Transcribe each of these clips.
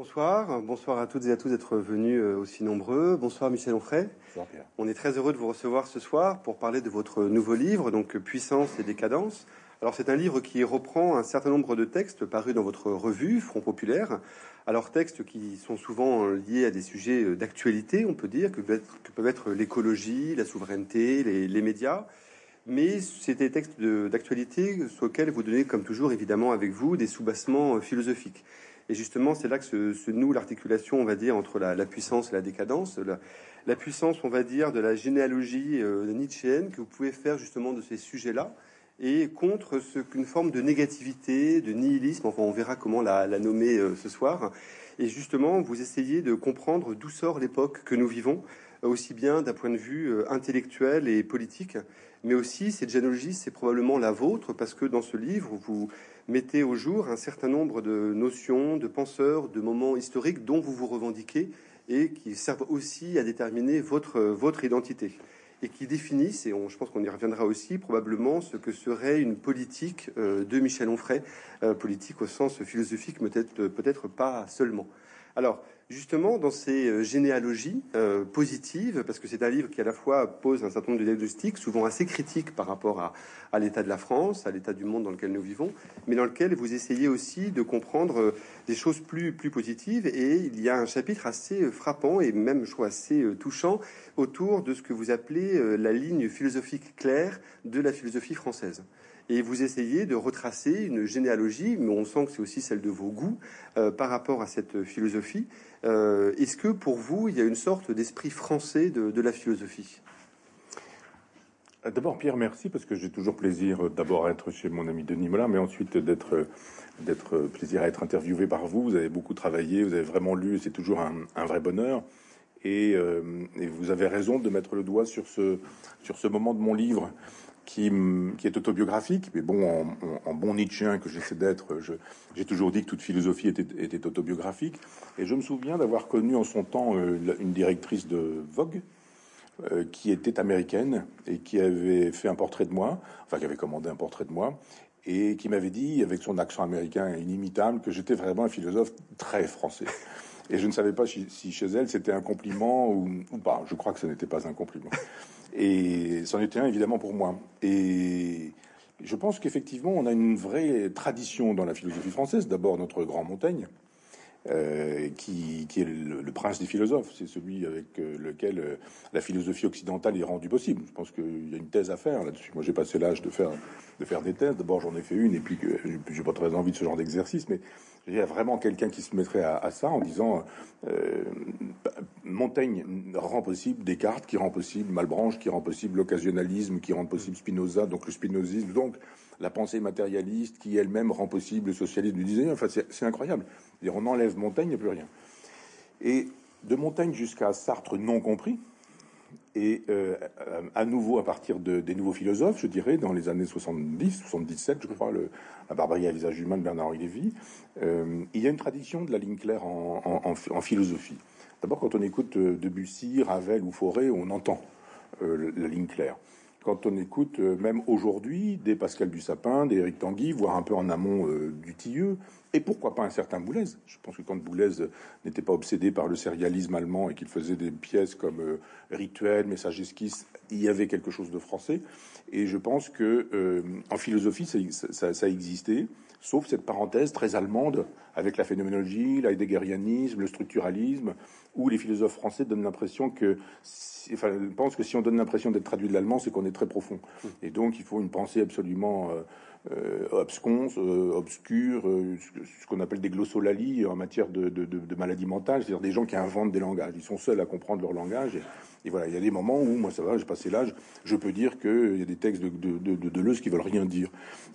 Bonsoir, bonsoir à toutes et à tous d'être venus euh, aussi nombreux. Bonsoir Michel Onfray. Bonsoir Pierre. On est très heureux de vous recevoir ce soir pour parler de votre nouveau livre, donc Puissance et décadence. Alors c'est un livre qui reprend un certain nombre de textes parus dans votre revue Front Populaire. Alors textes qui sont souvent liés à des sujets d'actualité, on peut dire, que peuvent être, l'écologie, la souveraineté, les, médias. Mais c'est des textes d'actualité sur lesquels vous donnez, comme toujours, évidemment, avec vous, des soubassements philosophiques. Et justement, c'est là que se, noue l'articulation, on va dire, entre la, puissance et la décadence. La, puissance, on va dire, de la généalogie euh, nietzschéenne que vous pouvez faire justement de ces sujets-là, et contre ce qu'une forme de négativité, de nihilisme, enfin on verra comment la, nommer euh, ce soir. Et justement, vous essayez de comprendre d'où sort l'époque que nous vivons, aussi bien d'un point de vue euh, intellectuel et politique, mais aussi cette généalogie, c'est probablement la vôtre, parce que dans ce livre, vous mettez au jour un certain nombre de notions, de penseurs, de moments historiques dont vous vous revendiquez et qui servent aussi à déterminer votre, votre identité et qui définissent, et je pense qu'on y reviendra aussi, probablement ce que serait une politique euh, de Michel Onfray, euh, politique au sens philosophique, peut-être peut-être pas seulement. Alors, justement, dans ces euh, généalogies euh, positives, parce que c'est un livre qui à la fois pose un certain nombre de diagnostics, souvent assez critiques par rapport à, l'état de la France, à l'état du monde dans lequel nous vivons, mais dans lequel vous essayez aussi de comprendre euh, des choses plus, plus positives. Et il y a un chapitre assez frappant et même, je trouve, assez touchant autour de ce que vous appelez la ligne philosophique claire de la philosophie française et vous essayez de retracer une généalogie, mais on sent que c'est aussi celle de vos goûts euh, par rapport à cette philosophie. Euh, est-ce que pour vous, il y a une sorte d'esprit français de, la philosophie? Euh, D'abord, Pierre, merci, parce que j'ai toujours plaisir d'abord à être chez mon ami Denis Mola, mais ensuite d'être d'être plaisir à être interviewé par vous. Vous avez beaucoup travaillé, vous avez vraiment lu, c'est toujours un, vrai bonheur. Et, et, vous avez raison de mettre le doigt sur ce sur ce moment de mon livre qui, est autobiographique, mais bon, en, bon Nietzschéen que j'essaie d'être, j'ai toujours dit que toute philosophie était, autobiographique. Et je me souviens d'avoir connu en son temps euh, une directrice de Vogue, euh, qui était américaine et qui avait fait un portrait de moi, enfin qui avait commandé un portrait de moi, et qui m'avait dit, avec son accent américain inimitable, que j'étais vraiment un philosophe très français. Et je ne savais pas si, chez elle c'était un compliment ou, pas. Je crois que ce n'était pas un compliment. Et c'en était un évidemment pour moi. Et je pense qu'effectivement, on a une vraie tradition dans la philosophie française. D'abord, notre grand Montaigne, euh, qui, est le, prince des philosophes. C'est celui avec euh, lequel euh, la philosophie occidentale est rendue possible. Je pense qu'il y a une thèse à faire là-dessus. Moi, j'ai passé l'âge de faire de faire des thèses. D'abord, j'en ai fait une, et puis j'ai pas très envie de ce genre d'exercice, mais il y a vraiment quelqu'un qui se mettrait à, ça en disant euh, Montaigne rend possible Descartes, qui rend possible Malbranche, qui rend possible l'occasionalisme, qui rend possible Spinoza, donc le spinozisme, donc la pensée matérialiste, qui elle-même rend possible le socialisme du disait. Enfin, c'est incroyable. On enlève Montaigne, il n'y a plus rien. Et de Montaigne jusqu'à Sartre non compris, et euh, à nouveau à partir de, des nouveaux philosophes, je dirais, dans les années 70, 77, je crois, le, la barbarie à visage humain de Bernard-Henri Lévy, euh, il y a une tradition de la ligne claire en, en, en philosophie. D'abord, quand on écoute euh, Debussy, Ravel ou Fauré, on entend euh, la ligne claire quand on écoute euh, même aujourd'hui des Pascal Dussapin, des Éric Tanguy, voire un peu en amont euh, du Tilleux, et pourquoi pas un certain Boulez. Je pense que quand Boulez n'était pas obsédé par le sérialisme allemand et qu'il faisait des pièces comme euh, Rituel, Message Esquisse, il y avait quelque chose de français. Et je pense que en philosophie, ça, ça, ça, existait, sauf cette parenthèse très allemande avec la phénoménologie, l'heidegerianisme, le structuralisme, où les philosophes français donnent l'impression que enfin, je pense que si on donne l'impression d'être traduit de l'allemand, c'est qu'on est très profond. Mmh. Et donc, il faut une pensée absolument euh, euh, absconce, euh, obscure, euh, ce qu'on appelle des glossolalis en matière de, de, de, de maladie mentale, c'est-à-dire des gens qui inventent des langages. Ils sont seuls à comprendre leur langage. Et, et voilà, il y a des moments où, moi ça va, j'ai passé l'âge, je peux dire qu'il y a des textes de, de, de, de Deleuze qui veulent rien dire.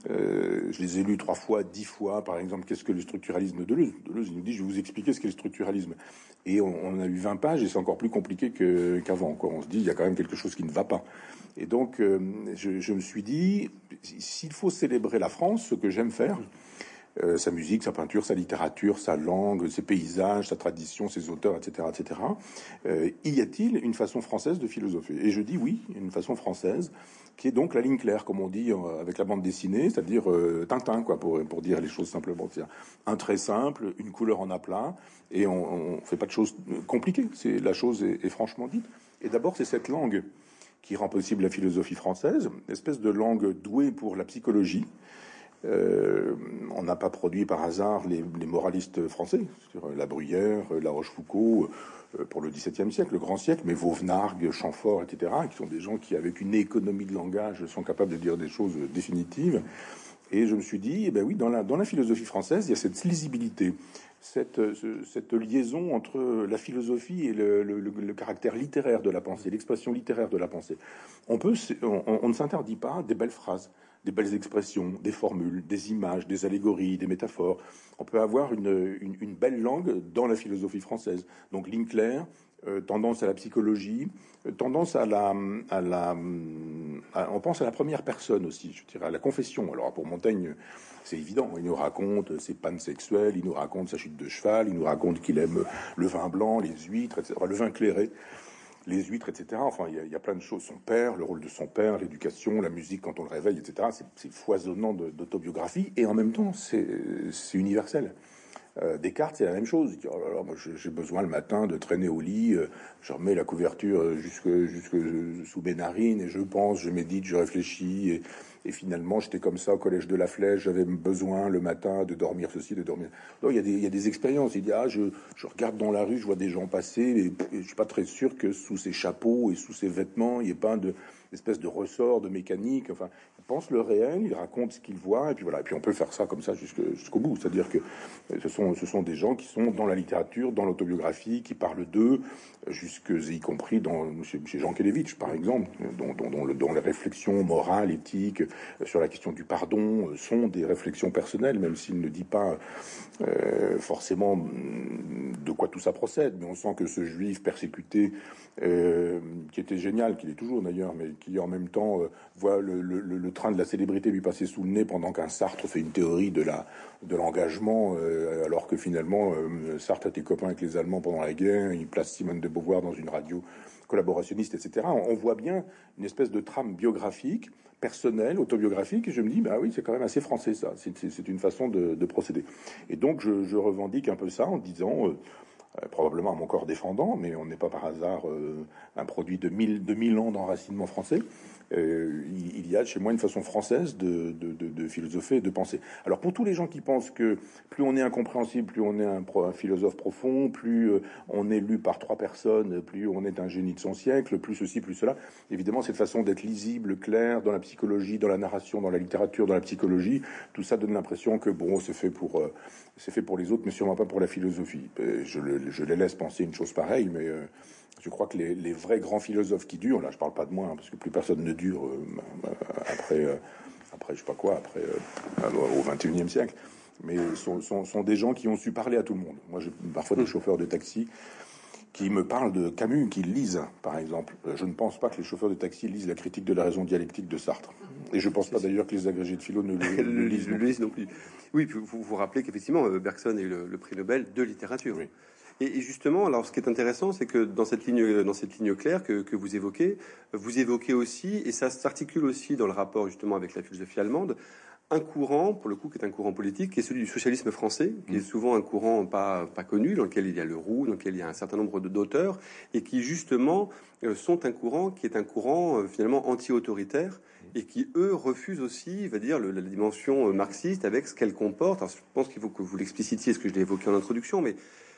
Euh, je les ai lus trois fois, dix fois, par exemple, qu'est-ce que le structuralisme de Deleuze? Deleuze, il nous dit, je vais vous expliquer ce qu'est le structuralisme. Et on, a eu 20 pages et c'est encore plus compliqué qu'avant. on se dit, il y a quand même quelque chose qui ne va pas. Et donc, je, je me suis dit, s'il faut célébrer la France, ce que j'aime faire, euh, sa musique, sa peinture, sa littérature, sa langue, ses paysages, sa tradition, ses auteurs, etc., etc. Euh, y a-t-il une façon française de philosopher? Et je dis oui, une façon française qui est donc la ligne claire, comme on dit euh, avec la bande dessinée, c'est-à-dire Tintin, quoi, pour, pour dire les choses simplement. Un trait simple, une couleur en aplat, et on, ne fait pas de choses compliquées. C'est la chose est, est franchement dite. Et d'abord, c'est cette langue qui rend possible la philosophie française, espèce de langue douée pour la psychologie. Euh, on n'a pas produit par hasard les, moralistes français, sur La Bruyère, La Rochefoucauld, euh, pour le XVIIe siècle, le grand siècle, mais Vauvenargues, Chamfort, etc., qui sont des gens qui, avec une économie de langage, sont capables de dire des choses définitives. Et je me suis dit, eh ben oui, dans la, philosophie française, il y a cette lisibilité, cette, liaison entre la philosophie et le, caractère littéraire de la pensée, l'expression littéraire de la pensée. On, ne s'interdit pas des belles phrases, des belles expressions, des formules, des images, des allégories, des métaphores. On peut avoir une, une, belle langue dans la philosophie française. Donc claire, euh, tendance à la psychologie, euh, tendance à la, à la, on pense à la première personne aussi, je dirais à la confession. Alors pour Montaigne, c'est évident. Il nous raconte ses pannes sexuelles, il nous raconte sa chute de cheval, il nous raconte qu'il aime le vin blanc, les huîtres, etc. le vin clairé, les huîtres, etc. Enfin, il y, a, plein de choses. Son père, le rôle de son père, l'éducation, la musique quand on le réveille, etc. C'est foisonnant d'autobiographie et en même temps, c'est universel. Euh, Descartes, c'est la même chose. Il oh j'ai besoin le matin de traîner au lit, euh, je remets la couverture euh, jusque, jusque sous mes narines et je pense, je médite, je réfléchis. Et, et finalement, j'étais comme ça au collège de la Flèche, j'avais besoin le matin de dormir ceci, de dormir. Non, il y a des, il y a des expériences. Il dit, ah, je, je regarde dans la rue, je vois des gens passer, et, je suis pas très sûr que sous ces chapeaux et sous ces vêtements, il n'y ait pas de, espèce de ressort, de mécanique. Enfin, il pense le réel, il raconte ce qu'il voit, et puis voilà. Et puis on peut faire ça comme ça jusqu'au bout. C'est-à-dire que ce sont, ce sont des gens qui sont dans la littérature, dans l'autobiographie, qui parlent d'eux, jusque y compris dans, chez, Jean Kelevitch, par exemple, dont, dont, dont, les réflexions morales, éthiques, euh, sur la question du pardon euh, sont des réflexions personnelles, même s'il ne dit pas euh, forcément mm, de quoi tout ça procède. Mais on sent que ce juif persécuté, qui était génial, qu'il est toujours d'ailleurs, mais qui en même temps voit le, train de la célébrité lui passer sous le nez pendant qu'un Sartre fait une théorie de la de l'engagement, euh, alors que finalement euh, Sartre était copain avec les Allemands pendant la guerre, il place Simone de Beauvoir dans une radio collaborationniste, etc. On, voit bien une espèce de trame biographique, personnelle, autobiographique, et je me dis, bah oui, c'est quand même assez français ça, c'est une façon de, procéder. Et donc je, revendique un peu ça en disant, euh, probablement à mon corps défendant, mais on n'est pas par hasard euh, un produit de de mille ans d'enracinement français. Euh, il y a chez moi une façon française de, philosopher et de penser. Alors pour tous les gens qui pensent que plus on est incompréhensible, plus on est un, un philosophe profond, plus on est lu par trois personnes, plus on est un génie de son siècle, plus ceci, plus cela, évidemment cette façon d'être lisible, clair dans la psychologie, dans la narration, dans la littérature, dans la psychologie, tout ça donne l'impression que bon, c'est fait pour c'est fait pour les autres, mais sûrement pas pour la philosophie. Je, les laisse penser une chose pareille, mais euh, je crois que les, vrais grands philosophes qui durent, là je parle pas de moi, hein, parce que plus personne ne dure euh, euh, après, après je sais pas quoi, après au 21e siècle, mais sont, sont, des gens qui ont su parler à tout le monde. Moi j'ai parfois des mm. chauffeurs de taxi qui me parlent de Camus, qui lisent, par exemple. Je ne pense pas que les chauffeurs de taxi lisent la critique de la raison dialectique de Sartre. Et je ne pense pas d'ailleurs que les agrégés de philo ne le, lisent, non plus. Oui, vous vous rappelez qu'effectivement, euh, Bergson a eu le, prix Nobel de littérature. Et, justement, alors ce qui est intéressant, c'est que dans cette ligne, dans cette ligne claire que, que, vous évoquez, vous évoquez aussi, et ça s'articule aussi dans le rapport justement avec la philosophie allemande, un courant, pour le coup, qui est un courant politique, qui est celui du socialisme français, qui est mm. souvent un courant pas, pas connu, dans lequel il y a le Roux, dans lequel il y a un certain nombre d'auteurs, et qui justement euh, sont un courant qui est un courant euh, finalement anti-autoritaire, et qui, eux, refusent aussi, va dire, la dimension euh, marxiste avec ce qu'elle comporte. Alors, je pense qu'il faut que vous l'explicitiez, ce que je l'ai évoqué en introduction, mais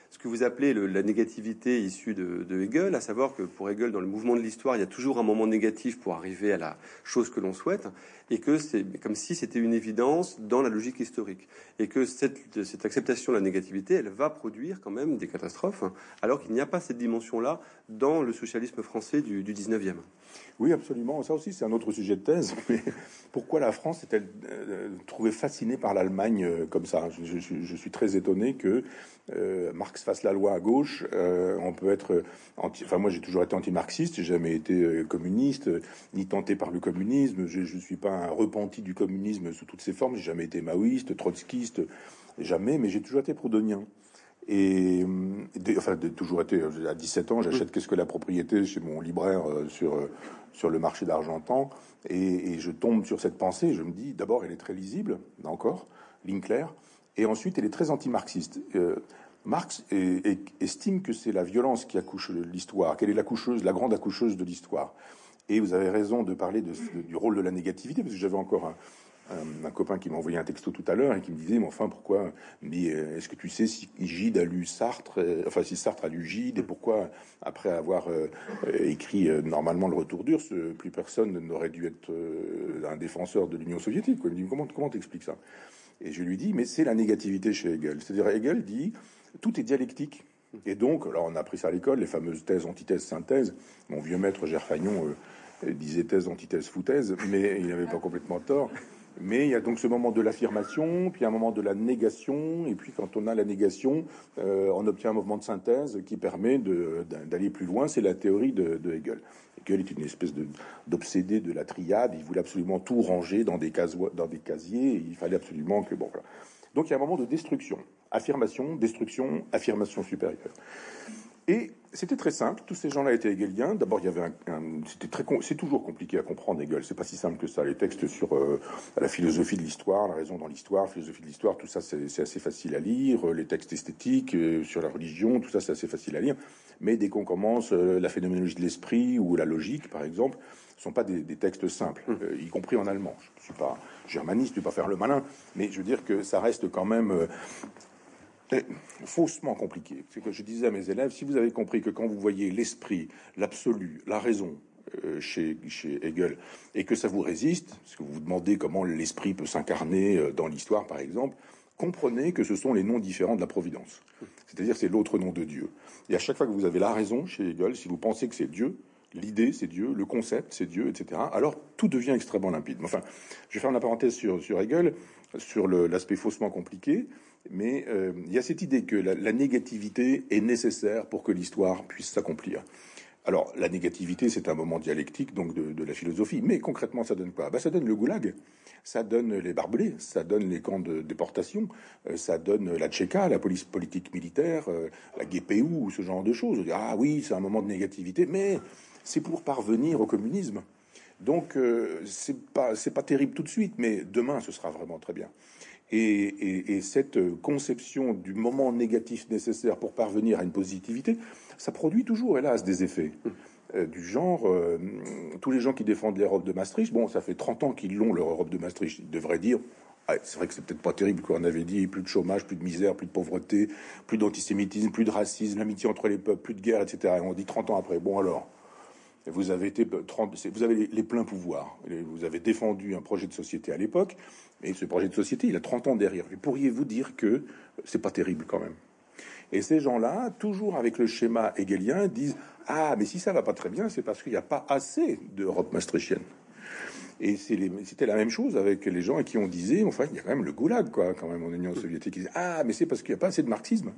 ce que vous appelez la négativité issue de, Hegel, à savoir que pour Hegel, dans le mouvement de l'histoire, il y a toujours un moment négatif pour arriver à la chose que l'on souhaite, et que c'est comme si c'était une évidence dans la logique historique, et que cette, acceptation de la négativité, elle va produire quand même des catastrophes, alors qu'il n'y a pas cette dimension-là dans le socialisme français du, du 19e. Oui, absolument. Ça aussi, c'est un autre sujet de thèse. Mais pourquoi la France est-elle euh, trouvée fascinée par l'Allemagne euh, comme ça? Je, suis très étonné que euh, Marx Marx fasse la loi à gauche. on peut être anti. Enfin, moi, j'ai toujours été anti-marxiste. J'ai jamais été communiste ni tenté par le communisme. Je ne suis pas un repenti du communisme sous toutes ses formes. J'ai jamais été maoïste, trotskiste, jamais. Mais j'ai toujours été proudhonien. Et enfin, de, toujours été. À 17 ans, j'achète Qu'est-ce que la propriété chez mon libraire sur sur le marché d'Argentan, et, je tombe sur cette pensée. Je me dis, d'abord, elle est très lisible, là encore, claire, et ensuite, elle est très anti-marxiste. Euh, Marx estime que c'est la violence qui accouche l'histoire, qu'elle est l'accoucheuse, la grande accoucheuse de l'histoire. Et vous avez raison de parler du rôle de la négativité, parce que j'avais encore un, copain qui m'a envoyé un texto tout à l'heure et qui me disait, mais enfin, pourquoi euh, est-ce que tu sais si Gide a lu Sartre, euh, enfin, si Sartre a lu Gide, et pourquoi, après avoir euh, écrit normalement le Retour d'Urs, plus personne n'aurait dû être un défenseur de l'Union soviétique Il me dit, comment comment t'expliques ça? Et je lui dis, mais c'est la négativité chez Hegel. C'est-à-dire, Hegel dit, tout est dialectique. Et donc, alors on a appris ça à l'école, les fameuses thèses, antithèses, synthèses. Mon vieux maître Gerfagnon disait thèse, antithèse, foutaise, mais il n'avait pas complètement tort. Mais il y a donc ce moment de l'affirmation, puis un moment de la négation, et puis quand on a la négation, euh, on obtient un mouvement de synthèse qui permet d'aller plus loin. C'est la théorie de, Hegel. Hegel est une espèce d'obsédé de, la triade. Il voulait absolument tout ranger dans des, dans des casiers. Il fallait absolument que bon. Donc il y a un moment de destruction, affirmation, destruction, affirmation supérieure. Et c'était très simple. Tous ces gens-là étaient hegeliens. D'abord, il y avait un, c'était très, c'est toujours compliqué à comprendre Hegel. C'est pas si simple que ça. Les textes sur euh, la philosophie de l'histoire, la raison dans l'histoire, philosophie de l'histoire, tout ça, c'est assez facile à lire. Les textes esthétiques euh, sur la religion, tout ça, c'est assez facile à lire. Mais dès qu'on commence euh, la phénoménologie de l'esprit ou la logique, par exemple, ce sont pas des, des textes simples, mmh. y compris en allemand. Je suis pas germaniste, je vais pas faire le malin, mais je veux dire que ça reste quand même faussement compliqué. C'est que je disais à mes élèves, si vous avez compris que quand vous voyez l'esprit, l'absolu, la raison euh, chez, chez Hegel, et que ça vous résiste, parce que vous vous demandez comment l'esprit peut s'incarner euh, dans l'histoire, par exemple, comprenez que ce sont les noms différents de la providence. C'est-à-dire c'est l'autre nom de Dieu. Et à chaque fois que vous avez la raison chez Hegel, si vous pensez que c'est Dieu, l'idée c'est Dieu, le concept c'est Dieu, etc., alors tout devient extrêmement limpide. Enfin, je vais faire une parenthèse sur, sur Hegel, sur l'aspect faussement compliqué. Mais euh, il y a cette idée que la, négativité est nécessaire pour que l'histoire puisse s'accomplir. Alors, la négativité, c'est un moment dialectique donc de, la philosophie. Mais concrètement, ça donne quoi? Bah, Ça donne le goulag, ça donne les barbelés, ça donne les camps de déportation, euh, ça donne la Tchéka, la police politique militaire, euh, la GPU, ce genre de choses. Ah oui, c'est un moment de négativité, mais c'est pour parvenir au communisme. Donc, c'est pas, pas terrible tout de suite, mais demain, ce sera vraiment très bien. Et, cette conception du moment négatif nécessaire pour parvenir à une positivité, ça produit toujours, hélas, des effets. Euh, du genre, euh, tous les gens qui défendent l'Europe de Maastricht, bon, ça fait 30 ans qu'ils l'ont, leur Europe de Maastricht, ils devraient dire, ah, c'est vrai que c'est peut-être pas terrible, qu'on avait dit, plus de chômage, plus de misère, plus de pauvreté, plus d'antisémitisme, plus de racisme, l'amitié entre les peuples, plus de guerre, etc. Et on dit 30 ans après, bon alors, vous avez été 30, vous avez les, pleins pouvoirs. Vous avez défendu un projet de société à l'époque, mais ce projet de société, il a 30 ans derrière. pourriez-vous dire que c'est pas terrible quand même? Et ces gens-là, toujours avec le schéma hegelien, disent ah mais si ça va pas très bien, c'est parce qu'il n'y a pas assez d'Europe maastrichtienne. Et c'était la même chose avec les gens à qui on disait, enfin, il y a quand même le goulag, quoi, quand même, en Union soviétique. Ils disaient, ah, mais c'est parce qu'il n'y a pas assez de marxisme.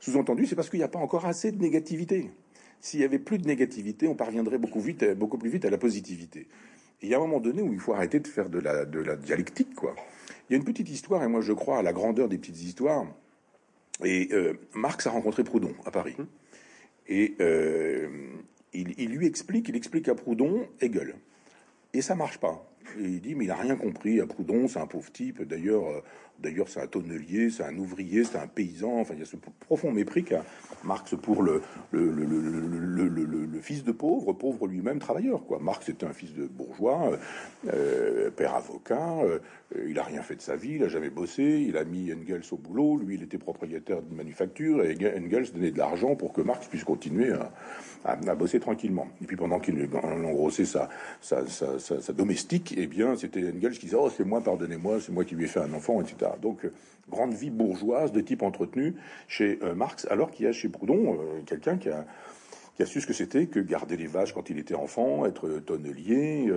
Sous-entendu, c'est parce qu'il n'y a pas encore assez de négativité. S'il y avait plus de négativité, on parviendrait beaucoup, vite, beaucoup plus vite à la positivité. il y a un moment donné où il faut arrêter de faire de la, de la dialectique, quoi. Il y a une petite histoire, et moi je crois à la grandeur des petites histoires. Et euh, Marx a rencontré Proudhon à Paris. Hum. Et euh, il, il, lui explique, il explique à Proudhon Hegel. Et ça marche pas. Il dit, mais il a rien compris à Proudhon, c'est un pauvre type. D'ailleurs, euh, D'ailleurs, c'est un tonnelier, c'est un ouvrier, c'est un paysan. Enfin, il y a ce profond mépris qu'a Marx pour le fils de pauvre, pauvre lui-même travailleur. Quoi. Marx était un fils de bourgeois, euh, père avocat. Euh, il a rien fait de sa vie, il a jamais bossé. Il a mis Engels au boulot. Lui, il était propriétaire d'une manufacture et Engels donnait de l'argent pour que Marx puisse continuer à, bosser tranquillement. Et puis pendant qu'il engrossait sa, sa, sa, sa, domestique, bien, c'était Engels qui disait oh c'est moi, pardonnez-moi, c'est moi qui lui ai fait un enfant, etc. Donc, euh, grande vie bourgeoise de type entretenu chez euh, Marx, alors qu'il y a chez Proudhon euh, quelqu'un qui a, su ce que c'était que garder les vaches quand il était enfant, être tonnelier,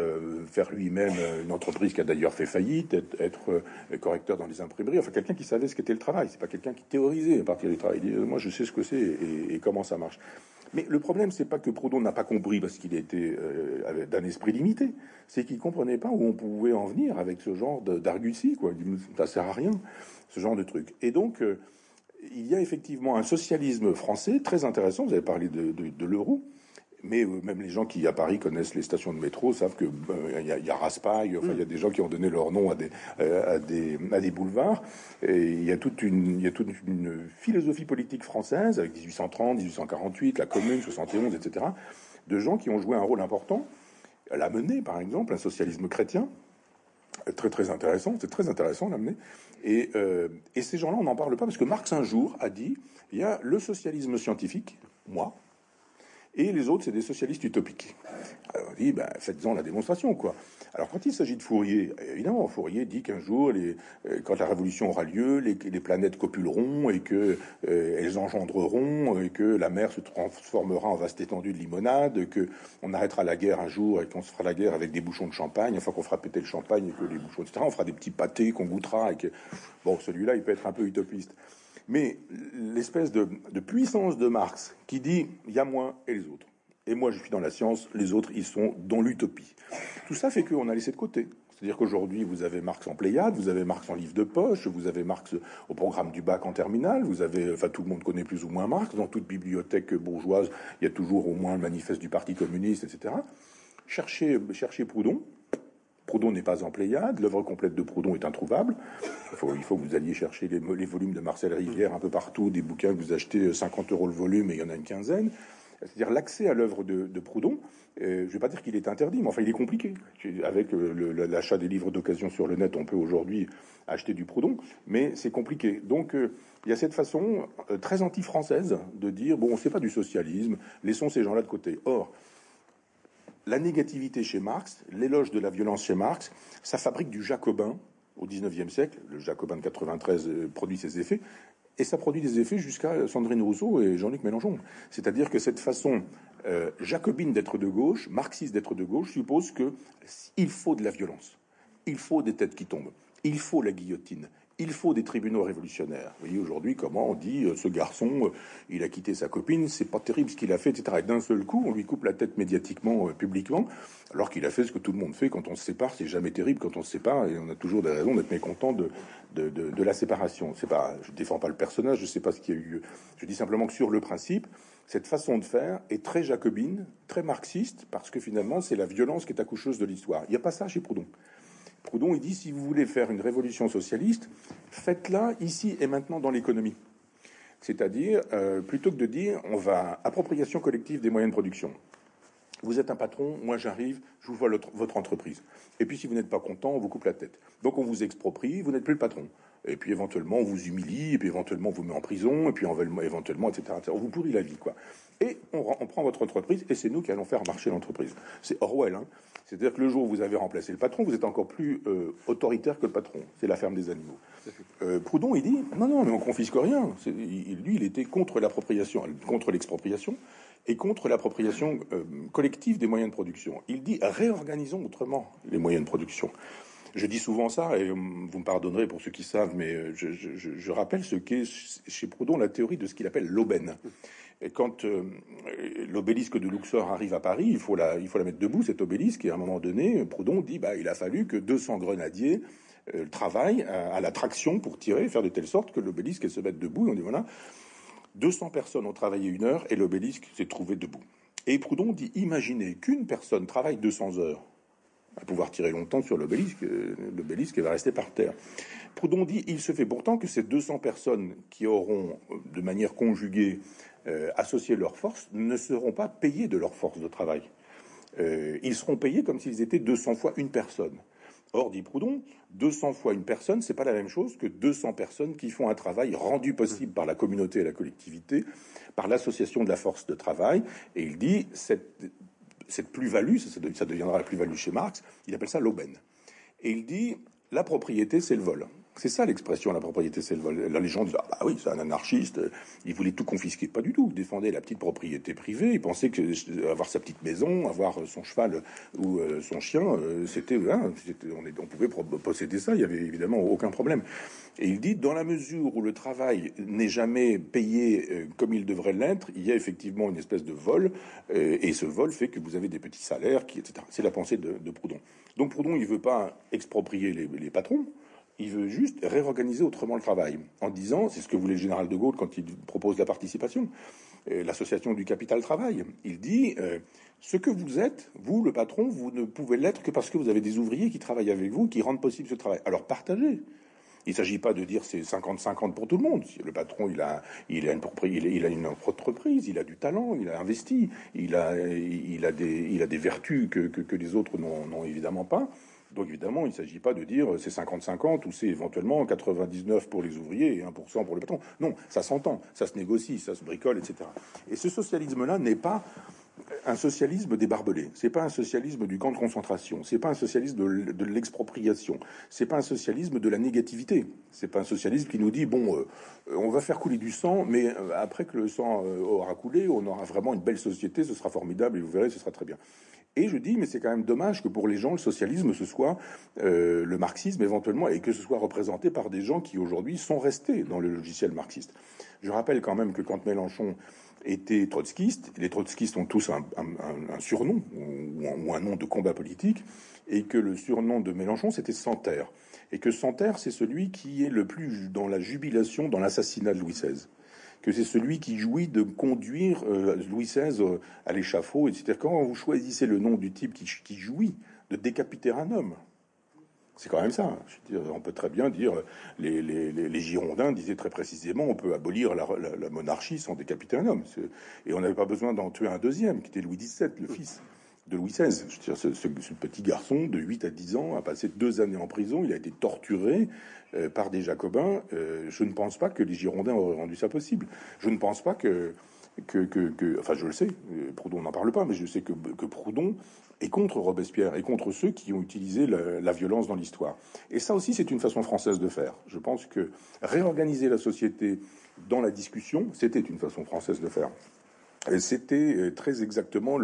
faire lui-même une entreprise qui a d'ailleurs fait faillite, être, correcteur dans les imprimeries. Enfin, quelqu'un qui savait ce qu'était le travail. C'est pas quelqu'un qui théorisait à partir du travail. Il dit, moi, je sais ce que c'est et, comment ça marche. Mais le problème, c'est pas que Proudhon n'a pas compris parce qu'il était euh, d'un esprit limité, c'est qu'il comprenait pas où on pouvait en venir avec ce genre d'argutie, quoi. Ça sert à rien, ce genre de truc. Et donc, il y a effectivement un socialisme français très intéressant. Vous avez parlé de, l'euro. Mais euh, même les gens qui à Paris connaissent les stations de métro savent que euh, il y, a Raspail, enfin il y a des gens qui ont donné leur nom à des euh, à des à des boulevards. Et il y a toute une il y a toute une philosophie politique française avec 1830, 1848, la Commune, 71, etc. De gens qui ont joué un rôle important. La mener, par exemple, un socialisme chrétien très très intéressant. C'est très intéressant l'amener. Et, euh, et ces gens-là, on n'en parle pas parce que Marx un jour a dit il y a le socialisme scientifique, moi, et les autres, c'est des socialistes utopiques. Alors on dit, ben, faites-en la démonstration, quoi. Alors quand il s'agit de Fourier, évidemment, Fourier dit qu'un jour, les, euh, quand la révolution aura lieu, les, les planètes copuleront et que euh, elles engendreront et que la mer se transformera en vaste étendue de limonade, que on arrêtera la guerre un jour et qu'on se fera la guerre avec des bouchons de champagne, enfin qu'on fera péter le champagne et que les bouchons, etc. On fera des petits pâtés qu'on goûtera et que bon, celui-là, il peut être un peu utopiste. Mais l'espèce de, puissance de Marx qui dit il y a moi et les autres. Et moi, je suis dans la science, les autres, ils sont dans l'utopie. Tout ça fait qu'on a laissé de côté. C'est-à-dire qu'aujourd'hui, vous avez Marx en Pléiade, vous avez Marx en livre de poche, vous avez Marx au programme du bac en terminale, vous avez, enfin, tout le monde connaît plus ou moins Marx. Dans toute bibliothèque bourgeoise, il y a toujours au moins le manifeste du Parti communiste, etc. Cherchez, cherchez Proudhon, Proudhon n'est pas en Pléiade, l'œuvre complète de Proudhon est introuvable. Il faut, que vous alliez chercher les, volumes de Marcel Rivière un peu partout, des bouquins que vous achetez 50 euros le volume et il y en a une quinzaine. C'est-à-dire l'accès à l'œuvre de, Proudhon, euh, je ne vais pas dire qu'il est interdit, mais enfin il est compliqué. Avec euh, l'achat des livres d'occasion sur le net, on peut aujourd'hui acheter du Proudhon, mais c'est compliqué. Donc euh, il y a cette façon très anti-française de dire, bon, c'est pas du socialisme, laissons ces gens-là de côté. Or, la négativité chez Marx, l'éloge de la violence chez Marx, ça fabrique du jacobin au XIXe siècle. Le jacobin de 93 euh, produit ses effets, et ça produit des effets jusqu'à Sandrine Rousseau et Jean-Luc Mélenchon. C'est-à-dire que cette façon euh, jacobine d'être de gauche, marxiste d'être de gauche, suppose que il faut de la violence, il faut des têtes qui tombent, il faut la guillotine, il faut des tribunaux révolutionnaires. Vous voyez aujourd'hui comment on dit euh, ce garçon, euh, il a quitté sa copine, c'est pas terrible ce qu'il a fait, etc. Et d'un seul coup, on lui coupe la tête médiatiquement, euh, publiquement, alors qu'il a fait ce que tout le monde fait quand on se sépare. C'est jamais terrible quand on se sépare et on a toujours des raisons d'être mécontent de, de, la séparation. C'est pas, je défends pas le personnage, je sais pas ce qui a eu. Je dis simplement que sur le principe, cette façon de faire est très jacobine, très marxiste, parce que finalement, c'est la violence qui est accoucheuse de l'histoire. Il n'y a pas ça chez Proudhon. Proudhon, il dit, si vous voulez faire une révolution socialiste, faites-la ici et maintenant dans l'économie. C'est-à-dire, euh, plutôt que de dire, on va appropriation collective des moyens de production. Vous êtes un patron, moi j'arrive, je vous vois votre entreprise. Et puis si vous n'êtes pas content, on vous coupe la tête. Donc on vous exproprie, vous n'êtes plus le patron. Et puis éventuellement on vous humilie, et puis éventuellement on vous met en prison, et puis éventuellement, etc. On vous pourrit la vie, quoi. Et on, on prend votre entreprise, et c'est nous qui allons faire marcher l'entreprise. C'est Orwell, hein. C'est-à-dire que le jour où vous avez remplacé le patron, vous êtes encore plus euh, autoritaire que le patron. C'est la ferme des animaux. Euh, Proudhon, il dit non, non, mais on confisque rien. lui, il était contre l'appropriation, contre l'expropriation et contre l'appropriation euh, collective des moyens de production. Il dit réorganisons autrement les moyens de production. Je dis souvent ça, et vous me pardonnerez pour ceux qui savent, mais je, je rappelle ce qu'est chez Proudhon la théorie de ce qu'il appelle l'aubaine. Quand euh, l'obélisque de Luxor arrive à Paris, il faut, la, mettre debout, cet obélisque, et à un moment donné, Proudhon dit bah, il a fallu que 200 grenadiers euh, travaillent à, la traction pour tirer, faire de telle sorte que l'obélisque se mette debout. Et on dit voilà, 200 personnes ont travaillé une heure et l'obélisque s'est trouvé debout. Et Proudhon dit imaginez qu'une personne travaille 200 heures à pouvoir tirer longtemps sur l'obélisque, euh, l'obélisque va rester par terre. Proudhon dit il se fait pourtant que ces 200 personnes qui auront de manière conjuguée euh, associer leurs forces ne seront pas payés de leur force de travail. Euh, ils seront payés comme s'ils étaient 200 fois une personne. Or, dit Proudhon, 200 fois une personne, c'est pas la même chose que 200 personnes qui font un travail rendu possible par la communauté et la collectivité, par l'association de la force de travail. Et il dit, cette, cette plus-value, ça, ça deviendra la plus-value chez Marx, il appelle ça l'aubaine. Et il dit, la propriété, c'est le vol. C'est ça l'expression, la propriété, c'est le vol. La légende dit, ah bah oui, c'est un anarchiste, il voulait tout confisquer. Pas du tout. Il défendait la petite propriété privée. Il pensait que avoir sa petite maison, avoir son cheval ou euh, son chien, euh, c'était, hein, on, pouvait posséder ça. Il y avait évidemment aucun problème. Et il dit, dans la mesure où le travail n'est jamais payé euh, comme il devrait l'être, il y a effectivement une espèce de vol, et ce vol fait que vous avez des petits salaires, etc. C'est la pensée de, Proudhon. Donc Proudhon, il veut pas exproprier les patrons, il veut juste réorganiser autrement le travail, en disant, c'est ce que voulait le général de Gaulle quand il propose la participation, euh, l'association du capital-travail. Il dit, euh, ce que vous êtes, vous, le patron, vous ne pouvez l'être que parce que vous avez des ouvriers qui travaillent avec vous, qui rendent possible ce travail. Alors partagez. Il ne s'agit pas de dire c'est 50-50 pour tout le monde. Le patron, il a, une entreprise, il a du talent, il a investi, il a, des, vertus que les autres n'ont évidemment pas. Donc évidemment, il ne s'agit pas de dire c'est 50-50 ou c'est éventuellement 99 pour les ouvriers et 1% pour les patrons. Non, ça s'entend, ça se négocie, ça se bricole, etc. Et ce socialisme-là n'est pas un socialisme des barbelés. C'est pas un socialisme du camp de concentration. C'est pas un socialisme de, l'expropriation. C'est pas un socialisme de la négativité. C'est pas un socialisme qui nous dit bon, euh, on va faire couler du sang, mais euh, après que le sang euh, aura coulé, on aura vraiment une belle société, ce sera formidable et vous verrez, ce sera très bien. Et je dis, mais c'est quand même dommage que pour les gens, le socialisme, ce soit euh, le marxisme éventuellement, et que ce soit représenté par des gens qui aujourd'hui sont restés dans le logiciel marxiste. Je rappelle quand même que quand Mélenchon était trotskiste, les trotskistes ont tous un, surnom ou, un nom de combat politique, et que le surnom de Mélenchon, c'était Santerre. Et que Santerre, c'est celui qui est le plus dans la jubilation dans l'assassinat de Louis XVI que c'est celui qui jouit de conduire euh, Louis XVI euh, à l'échafaud, etc. Quand vous choisissez le nom du type qui, jouit de décapiter un homme, c'est quand même ça. Dire, on peut très bien dire, les, les, les, Girondins disaient très précisément, on peut abolir la, la, monarchie sans décapiter un homme. Et on n'avait pas besoin d'en tuer un deuxième, qui était Louis XVII, le fils de Louis XVI. Je dire, ce, ce, petit garçon de 8 à 10 ans a passé deux années en prison, il a été torturé, euh, par des Jacobins, euh, je ne pense pas que les Girondins auraient rendu ça possible. Je ne pense pas que, enfin, je le sais, euh, Proudhon n'en parle pas, mais je sais que, que Proudhon est contre Robespierre et contre ceux qui ont utilisé la violence dans l'histoire. Et ça aussi, c'est une façon française de faire. Je pense que réorganiser la société dans la discussion, c'était une façon française de faire. C'était très exactement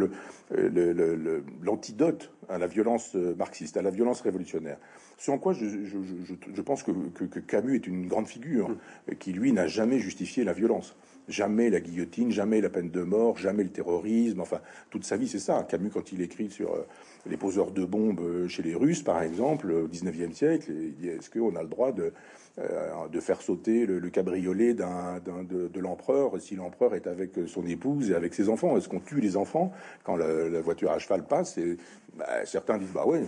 l'antidote le, le, à la violence marxiste, à la violence révolutionnaire. Ce en quoi je, je, je, je pense que, que, que, Camus est une grande figure, mm. qui lui n'a jamais justifié la violence. Jamais la guillotine, jamais la peine de mort, jamais le terrorisme. Enfin, toute sa vie, c'est ça. Camus, quand il écrit sur euh, les poseurs de bombes euh, chez les Russes, par exemple, au 19e siècle, est-ce qu'on a le droit de, euh, de faire sauter le, le cabriolet de, l'empereur si l'empereur est avec son épouse et avec ses enfants? Est-ce qu'on tue les enfants quand la, voiture à cheval passe et, bah, Certains disent bah ouais,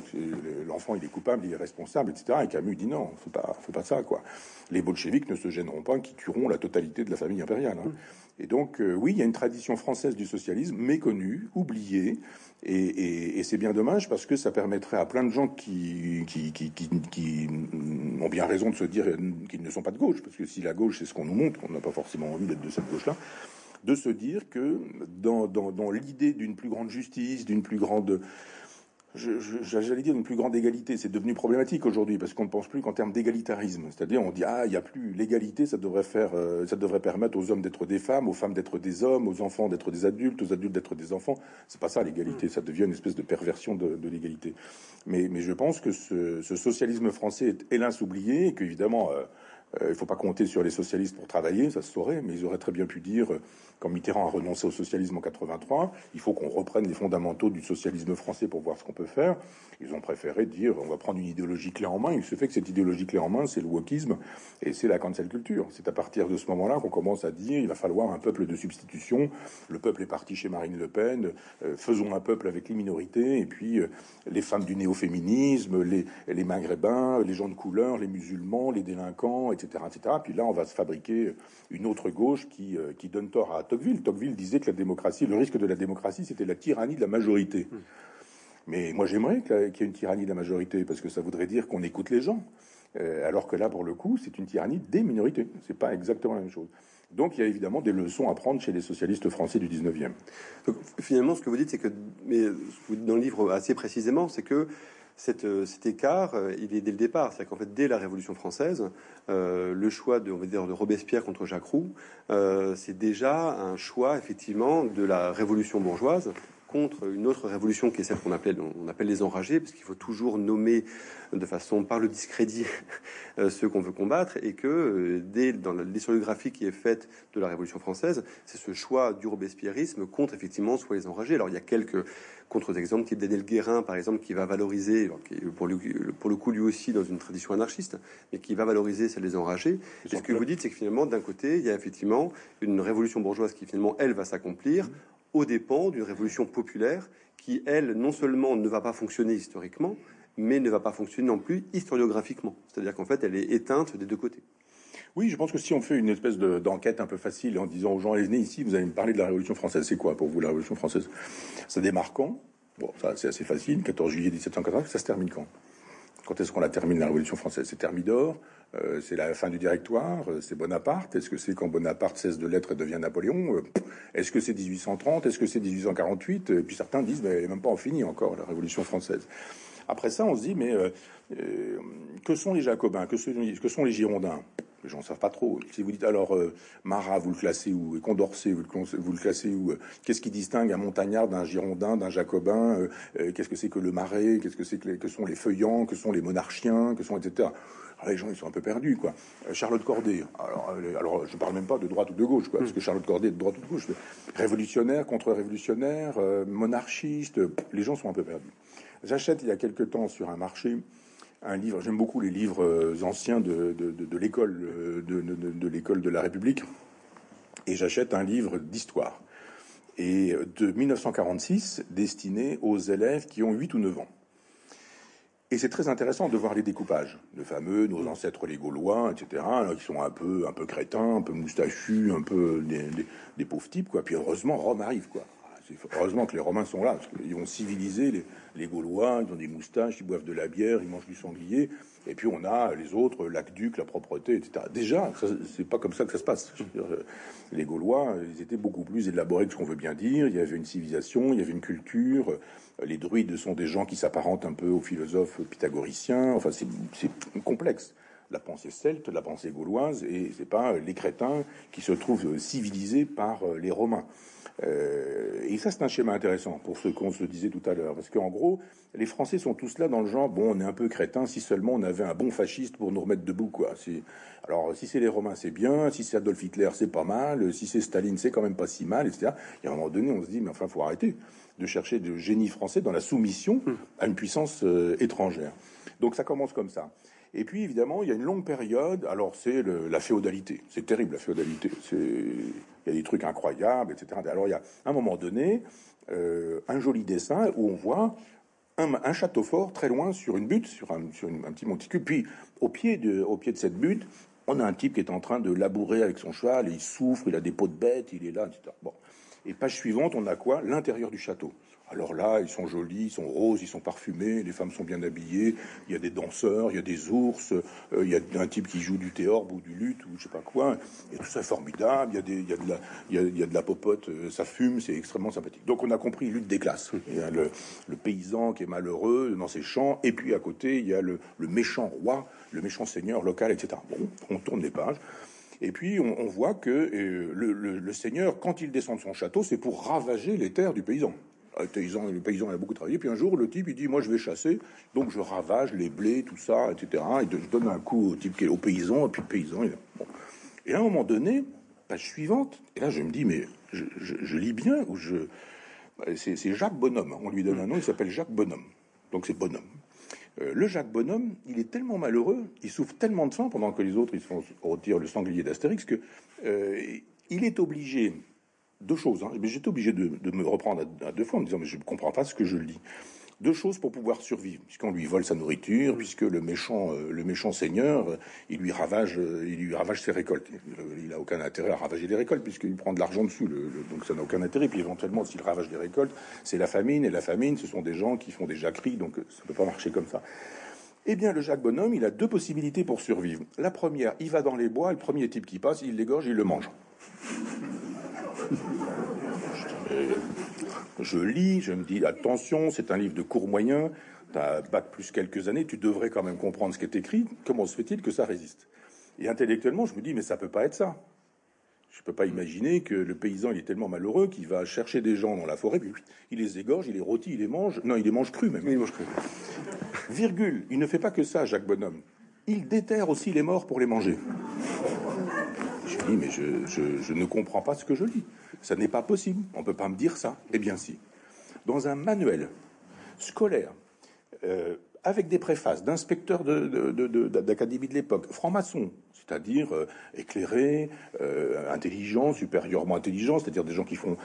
l'enfant il est coupable, il est responsable, etc. Et Camus dit non, faut pas, faut pas ça quoi. Les bolcheviks ne se gêneront pas, qui tueront la totalité de la famille impériale. Hein. Et donc, euh, oui, il y a une tradition française du socialisme méconnue, oubliée, et, c'est bien dommage parce que ça permettrait à plein de gens qui, ont bien raison de se dire qu'ils ne sont pas de gauche, parce que si la gauche, c'est ce qu'on nous montre, qu'on n'a pas forcément envie d'être de cette gauche-là, de se dire que dans l'idée d'une plus grande justice, d'une plus grande j'allais dire une plus grande égalité. C'est devenu problématique aujourd'hui parce qu'on ne pense plus qu'en termes d'égalitarisme. C'est-à-dire, on dit ah, il n'y a plus l'égalité, ça devrait faire, euh, ça devrait permettre aux hommes d'être des femmes, aux femmes d'être des hommes, aux enfants d'être des adultes, aux adultes d'être des enfants. C'est pas ça l'égalité. Ça devient une espèce de perversion de, de l'égalité. Mais, mais je pense que ce, ce socialisme français est hélas oublié et qu'évidemment. Euh, il ne faut pas compter sur les socialistes pour travailler, ça se saurait, mais ils auraient très bien pu dire, euh, quand Mitterrand a renoncé au socialisme en 83, il faut qu'on reprenne les fondamentaux du socialisme français pour voir ce qu'on peut faire. Ils ont préféré dire, on va prendre une idéologie clé en main. Il se fait que cette idéologie clé en main, c'est le wokisme et c'est la cancel culture. C'est à partir de ce moment-là qu'on commence à dire, il va falloir un peuple de substitution. Le peuple est parti chez Marine Le Pen. Euh, faisons un peuple avec les minorités et puis les femmes du néo-féminisme, les, les maghrébins, les gens de couleur, les musulmans, les délinquants, etc etc., etc. Puis là, on va se fabriquer une autre gauche qui, euh, qui donne tort à Tocqueville. Tocqueville disait que la démocratie, le risque de la démocratie, c'était la tyrannie de la majorité. Hmm. Mais moi, j'aimerais qu'il y ait une tyrannie de la majorité, parce que ça voudrait dire qu'on écoute les gens. Euh, alors que là, pour le coup, c'est une tyrannie des minorités. C'est pas exactement la même chose. Donc, il y a évidemment des leçons à prendre chez les socialistes français du 19e. Donc, finalement, ce que vous dites, c'est que, mais ce que vous dites dans le livre assez précisément, c'est que euh, cet écart, euh, il est dès le départ. C'est-à-dire qu'en fait, dès la Révolution française, euh, le choix de, on va dire, de Robespierre contre Jacques Roux, c'est déjà un choix, effectivement, de la Révolution bourgeoise contre une autre révolution qui est celle qu'on appelle, les enragés, parce qu'il faut toujours nommer de façon par le discrédit euh, ceux qu'on veut combattre, et que euh, dès dans l'historiographie qui est faite de la Révolution française, c'est ce choix du robespierrisme contre effectivement soit les enragés. Alors il y a quelques contre-exemples, type Daniel Guérin par exemple, qui va valoriser, pour le, pour le coup lui aussi dans une tradition anarchiste, mais qui va valoriser celle des enragés. Et ce que vous dites, c'est que finalement d'un côté, il y a effectivement une révolution bourgeoise qui finalement elle va s'accomplir aux dépens d'une révolution populaire qui, elle, non seulement ne va pas fonctionner historiquement, mais ne va pas fonctionner non plus historiographiquement. C'est-à-dire qu'en fait, elle est éteinte des deux côtés. Oui, je pense que si on fait une espèce d'enquête un peu facile en disant aux gens, allez, venez ici, vous allez me parler de la Révolution française. C'est quoi pour vous la Révolution française? Ça démarre quand? Bon, ça c'est assez facile, 14 juillet 1780, ça se termine quand? Quand est-ce qu'on la termine la Révolution française? C'est Thermidor euh, c'est la fin du directoire, euh, c'est Bonaparte. Est-ce que c'est quand Bonaparte cesse de l'être et devient Napoléon euh, Est-ce que c'est 1830 Est-ce que c'est 1848 Et puis certains disent, mais même pas en fini encore la Révolution française. Après ça, on se dit, mais que sont les Jacobins que, sont les Girondins? Les gens ne savent pas trop. Si vous dites alors Marat, vous le classez où? Et Condorcet, vous le, classez où? Qu'est-ce qui distingue un montagnard d'un Girondin, d'un Jacobin? Qu'est-ce que c'est que le Marais? Qu'est-ce que c'est que, que, sont les Feuillants? Que sont les Monarchiens? Que sont etc. Ah, les gens ils sont un peu perdus quoi. Euh, Charlotte Corday, alors, euh, alors je parle même pas de droite ou de gauche quoi, parce que Charlotte Corday est de droite ou de gauche, révolutionnaire, contre-révolutionnaire, euh, monarchiste, les gens sont un peu perdus. J'achète il y a quelque temps sur un marché un livre, j'aime beaucoup les livres anciens de, de, l'école de, de l'école de la République, et j'achète un livre d'histoire et de 1946 destiné aux élèves qui ont 8 ou 9 ans. Et c'est très intéressant de voir les découpages, le fameux nos ancêtres les Gaulois, etc., qui sont un peu, un peu crétins, un peu moustachus, un peu des, pauvres types, quoi. Puis heureusement, Rome arrive, quoi. Heureusement que les Romains sont là, parce qu'ils vont civiliser les, Gaulois, ils ont des moustaches, ils boivent de la bière, ils mangent du sanglier, et puis on a les autres, l'aqueduc, la propreté, etc. Déjà, c'est pas comme ça que ça se passe. Les Gaulois, ils étaient beaucoup plus élaborés que ce qu'on veut bien dire, il y avait une civilisation, il y avait une culture, les druides sont des gens qui s'apparentent un peu aux philosophes pythagoriciens. Enfin, c'est complexe. La pensée celte, la pensée gauloise, et c'est pas les crétins qui se trouvent civilisés par euh, les Romains. Euh, et ça, c'est un schéma intéressant pour ce qu'on se disait tout à l'heure, parce qu'en gros, les Français sont tous là dans le genre, bon, on est un peu crétins, si seulement on avait un bon fasciste pour nous remettre debout, quoi. Alors, si c'est les Romains, c'est bien, si c'est Adolf Hitler, c'est pas mal, si c'est Staline, c'est quand même pas si mal, etc. Et à un moment donné, on se dit, mais enfin, faut arrêter de chercher de génie français dans la soumission à une puissance euh, étrangère. Donc ça commence comme ça. Et puis évidemment, il y a une longue période. Alors c'est la féodalité. C'est terrible la féodalité. Il y a des trucs incroyables, etc. Alors il y a un moment donné euh, un joli dessin où on voit un, château fort très loin sur une butte, sur un, petit monticule. Puis au pied de, au pied de cette butte, on a un type qui est en train de labourer avec son cheval. il souffre, il a des pots de bête, il est là, etc. Bon. Et page suivante, on a quoi? L'intérieur du château. Alors là, ils sont jolis, ils sont roses, ils sont parfumés, les femmes sont bien habillées, il y a des danseurs, il y a des ours, euh, il y a un type qui joue du théorbe ou du luth ou je sais pas quoi, et tout ça est formidable, il y a, des, il y a, de, la, il y a, de la popote, euh, ça fume, c'est extrêmement sympathique. Donc on a compris lutte des classes. Il y a le, paysan qui est malheureux dans ses champs, et puis à côté, il y a le, méchant roi, le méchant seigneur local, etc. Bon, on tourne les pages. Et puis on, voit que euh, le, seigneur, quand il descend de son château, c'est pour ravager les terres du paysan. Le paysan, le paysan a beaucoup travaillé. Puis un jour, le type, il dit, moi, je vais chasser, donc je ravage les blés, tout ça, etc. Et je donne un coup au type qui est au paysan, et puis le paysan. Et à un moment donné, page suivante, et là, je me dis, mais je, lis bien ou je c'est Jacques Bonhomme. On lui donne un nom, il s'appelle Jacques Bonhomme. Donc c'est Bonhomme. Euh, le Jacques Bonhomme, il est tellement malheureux, il souffre tellement de faim pendant que les autres ils se font retirer le sanglier d'Astérix que euh, il est obligé deux choses. Hein, j'étais obligé de, me reprendre à, deux fois en me disant mais je ne comprends pas ce que je lis. Deux choses pour pouvoir survivre, puisqu'on lui vole sa nourriture, puisque le méchant, euh, le méchant seigneur, il lui ravage, il lui ravage ses récoltes. Il a aucun intérêt à ravager les récoltes puisqu'il prend de l'argent dessus, donc ça n'a aucun intérêt. Puis éventuellement, s'il ravage des récoltes, c'est la famine, et la famine, ce sont des gens qui font des jacqueries, donc ça ne peut pas marcher comme ça. Eh bien, le Jacques Bonhomme, il a deux possibilités pour survivre. La première, il va dans les bois, le premier type qui passe, il l'égorge, il le mange. Je lis, je me dis attention, c'est un livre de court moyen, Tu as bac plus quelques années, tu devrais quand même comprendre ce qui est écrit. Comment se fait-il que ça résiste? Et intellectuellement, je me dis, mais ça peut pas être ça. Je ne peux pas imaginer que le paysan il est tellement malheureux qu'il va chercher des gens dans la forêt, puis il les égorge, il les rôtit, il les mange. Non, il les mange crus même. Il mange crus. Virgule. Il ne fait pas que ça, Jacques Bonhomme. Il déterre aussi les morts pour les manger. Je mais je, ne comprends pas ce que je lis. Ça n'est pas possible. On ne peut pas me dire ça. Eh bien, si. Dans un manuel scolaire, euh, avec des préfaces d'inspecteurs d'académie de, l'époque, francs-maçons, c'est-à-dire euh, éclairés, euh, intelligents, supérieurement intelligents, c'est-à-dire des gens qui font,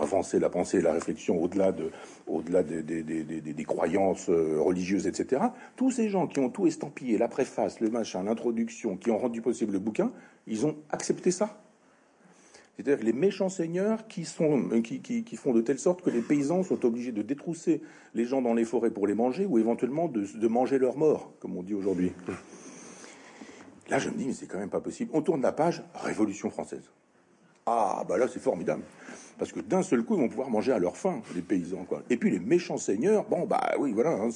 avancer la pensée et la réflexion au-delà de, au-delà des, des, croyances euh, religieuses, etc. Tous ces gens qui ont tout estampillé, la préface, le machin, l'introduction, qui ont rendu possible le bouquin, ils ont accepté ça. C'est-à-dire les méchants seigneurs qui, sont, qui, qui, font de telle sorte que les paysans sont obligés de détrousser les gens dans les forêts pour les manger ou éventuellement de, manger leurs morts, comme on dit aujourd'hui. Là, je me dis, mais c'est quand même pas possible. On tourne la page, Révolution française. Ah, bah là, c'est formidable. Parce que d'un seul coup, ils vont pouvoir manger à leur faim, les paysans. Quoi. Et puis les méchants seigneurs, bon, bah oui, voilà, hein,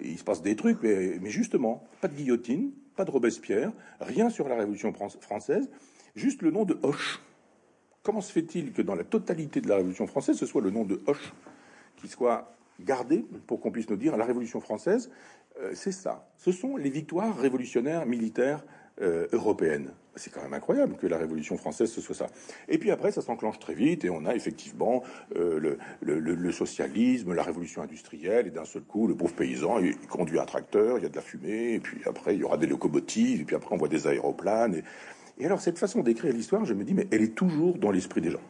il se passe des trucs, mais, mais, justement, pas de guillotine, pas de Robespierre, rien sur la Révolution française, juste le nom de Hoche. Comment se fait-il que dans la totalité de la Révolution française, ce soit le nom de Hoche qui soit gardé pour qu'on puisse nous dire la Révolution française, euh, c'est ça. Ce sont les victoires révolutionnaires militaires euh, européennes. C'est quand même incroyable que la Révolution française ce soit ça. Et puis après, ça s'enclenche très vite et on a effectivement euh, le, socialisme, la révolution industrielle et d'un seul coup, le pauvre paysan, il conduit un tracteur, il y a de la fumée, et puis après, il y aura des locomotives, et puis après, on voit des aéroplanes. Et, et alors, cette façon d'écrire l'histoire, je me dis, mais elle est toujours dans l'esprit des gens.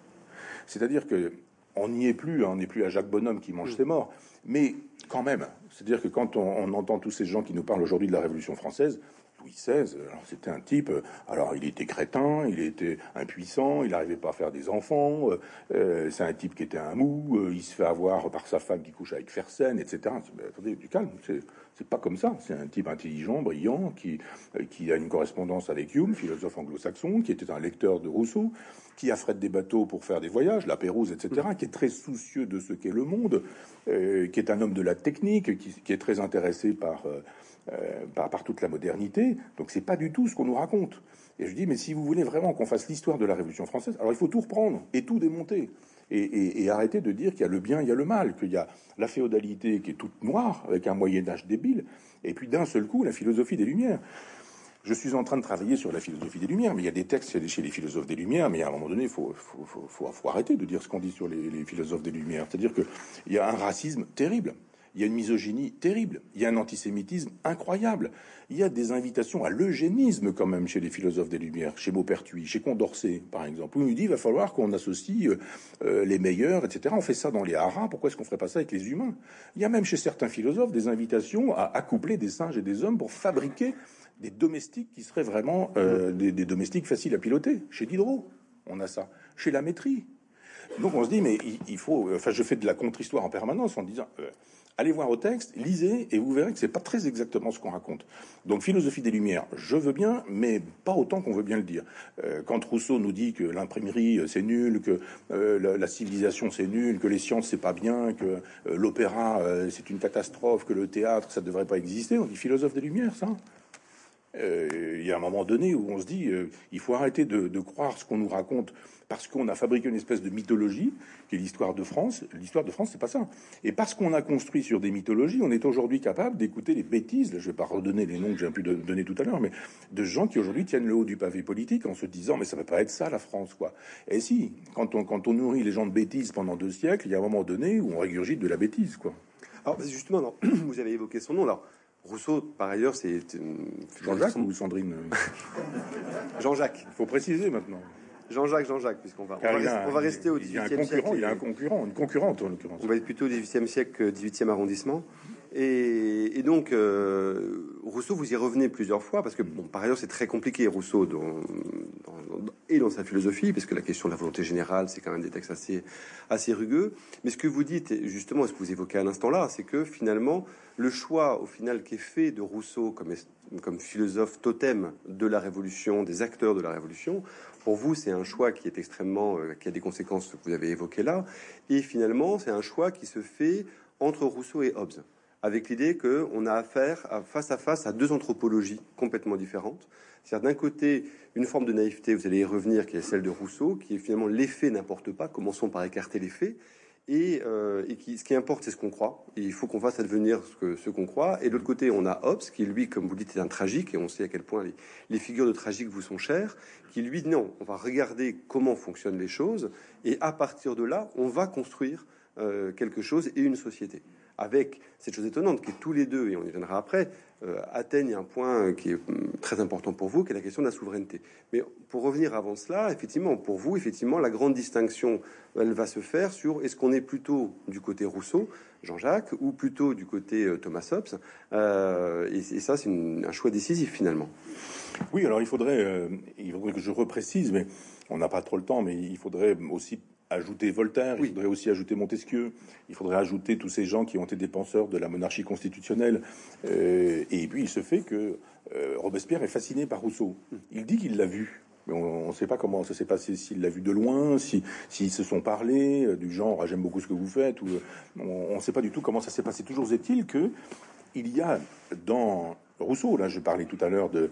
C'est-à-dire que on n'y est plus, hein, on n'est plus à Jacques Bonhomme qui mange mm. ses morts, mais quand même, c'est-à-dire que quand on, entend tous ces gens qui nous parlent aujourd'hui de la Révolution française, Louis XVI, c'était un type, euh, alors il était crétin, il était impuissant, il n'arrivait pas à faire des enfants, euh, euh, c'est un type qui était un mou, il se fait avoir par sa femme qui couche avec Fersen, etc. attendez, du calme, c'est pas comme ça. C'est un type intelligent, brillant, qui, qui a une correspondance avec Hume, philosophe anglo-saxon, qui était un lecteur de Rousseau, qui affrète des bateaux pour faire des voyages, la Pérouse, etc., qui est très soucieux de ce qu'est le monde, qui est un homme de la technique, qui, est très intéressé par, euh, par, toute la modernité. Donc c'est pas du tout ce qu'on nous raconte. Et je dis, mais si vous voulez vraiment qu'on fasse l'histoire de la Révolution française, alors il faut tout reprendre et tout démonter. Et, arrêter de dire qu'il y a le bien, il y a le mal, qu'il y a la féodalité qui est toute noire, avec un Moyen Âge débile, et puis d'un seul coup, la philosophie des Lumières. Je suis en train de travailler sur la philosophie des Lumières, mais il y a des textes chez les philosophes des Lumières, mais à un moment donné, il faut, faut, arrêter de dire ce qu'on dit sur les, les philosophes des Lumières. C'est-à-dire qu'il y a un racisme terrible il y a une misogynie terrible, il y a un antisémitisme incroyable, il y a des invitations à l'eugénisme quand même chez les philosophes des Lumières, chez Maupertuis, chez Condorcet par exemple, où il dit il va falloir qu'on associe euh, euh, les meilleurs, etc. On fait ça dans les haras, pourquoi est-ce qu'on ferait pas ça avec les humains? Il y a même chez certains philosophes des invitations à accoupler des singes et des hommes pour fabriquer des domestiques qui seraient vraiment euh, des, domestiques faciles à piloter. Chez Diderot, on a ça. Chez la maîtrise. Donc on se dit, mais il, faut. Enfin, je fais de la contre-histoire en permanence en disant, allez voir au texte, lisez, et vous verrez que c'est pas très exactement ce qu'on raconte. Donc, philosophie des Lumières, je veux bien, mais pas autant qu'on veut bien le dire. Euh, quand Rousseau nous dit que l'imprimerie euh, c'est nul, que euh, la, civilisation c'est nul, que les sciences c'est pas bien, que l'opéra c'est une catastrophe, que le théâtre ça devrait pas exister, on dit philosophe des Lumières, ça. Il y a un moment donné où on se dit, il faut arrêter de croire ce qu'on nous raconte parce qu'on a fabriqué une espèce de mythologie qui est l'histoire de France. L'histoire de France, c'est pas ça. Et parce qu'on a construit sur des mythologies, on est aujourd'hui capable d'écouter les bêtises. je vais pas redonner les noms que j'ai pu donner tout à l'heure, mais de gens qui aujourd'hui tiennent le haut du pavé politique en se disant mais ça ne peut pas être ça la France, quoi. Et si, quand on quand on nourrit les gens de bêtises pendant deux siècles, il y a un moment donné où on régurgite de la bêtise, quoi. Alors justement, vous avez évoqué son nom. Alors Rousseau, par ailleurs, c'est Jean-Jacques ou Sandrine? Jean-Jacques. Il faut préciser maintenant. Jean-Jacques, Jean-Jacques, puisqu'on va, on va, rester au 18e siècle. Il y a un concurrent, une concurrente en l'occurrence. On va être plutôt au 18e siècle, 18e arrondissement. Et, donc, euh, Rousseau, vous y revenez plusieurs fois, parce que, bon, par ailleurs, c'est très compliqué, Rousseau, dans, et dans sa philosophie, parce que la question de la volonté générale, c'est quand même des textes assez, assez rugueux. Mais ce que vous dites, justement, ce que vous évoquez à l'instant là, c'est que finalement, le choix, au final, qui est fait de Rousseau comme, comme philosophe totem de la Révolution, des acteurs de la Révolution, pour vous, c'est un choix qui est extrêmement, euh, qui a des conséquences que vous avez évoquées là. Et finalement, c'est un choix qui se fait entre Rousseau et Hobbes. avec l'idée qu'on a affaire à, face à face à deux anthropologies complètement différentes. C'est-à-dire d'un côté une forme de naïveté, vous allez y revenir, qui est celle de Rousseau, qui est finalement l'effet n'importe pas, commençons par écarter l'effet, et, euh, ce qui importe, c'est ce qu'on croit. il faut qu'on fasse advenir ce qu'on croit. Et de l'autre côté, on a Hobbes, qui lui, comme vous dites, est un tragique, et on sait à quel point les, figures de tragique vous sont chères, qui lui, non, on va regarder comment fonctionnent les choses, et à partir de là, on va construire euh, quelque chose et une société avec cette chose étonnante qui est tous les deux, et on y viendra après, euh, atteignent un point qui est hum, très important pour vous, qui est la question de la souveraineté. Mais pour revenir avant cela, effectivement, pour vous, effectivement, la grande distinction, elle va se faire sur est-ce qu'on est plutôt du côté Rousseau, Jean-Jacques, ou plutôt du côté euh, Thomas Hobbes. Euh, et, et, ça, c'est un choix décisif finalement. Oui, alors il faudrait, il faudrait que je reprécise, mais on n'a pas trop le temps, mais il faudrait aussi ajouter Voltaire, il faudrait aussi ajouter Montesquieu, il faudrait ajouter tous ces gens qui ont été des penseurs de la monarchie constitutionnelle. Euh, et puis il se fait que euh, Robespierre est fasciné par Rousseau. Il dit qu'il l'a vu. Mais on ne sait pas comment ça s'est passé, s'il l'a vu de loin, s'ils si, se sont parlé, euh, du genre ah, j'aime beaucoup ce que vous faites, ou on ne sait pas du tout comment ça s'est passé. Toujours est-il que il y a dans Rousseau, là, je parlais tout à l'heure de,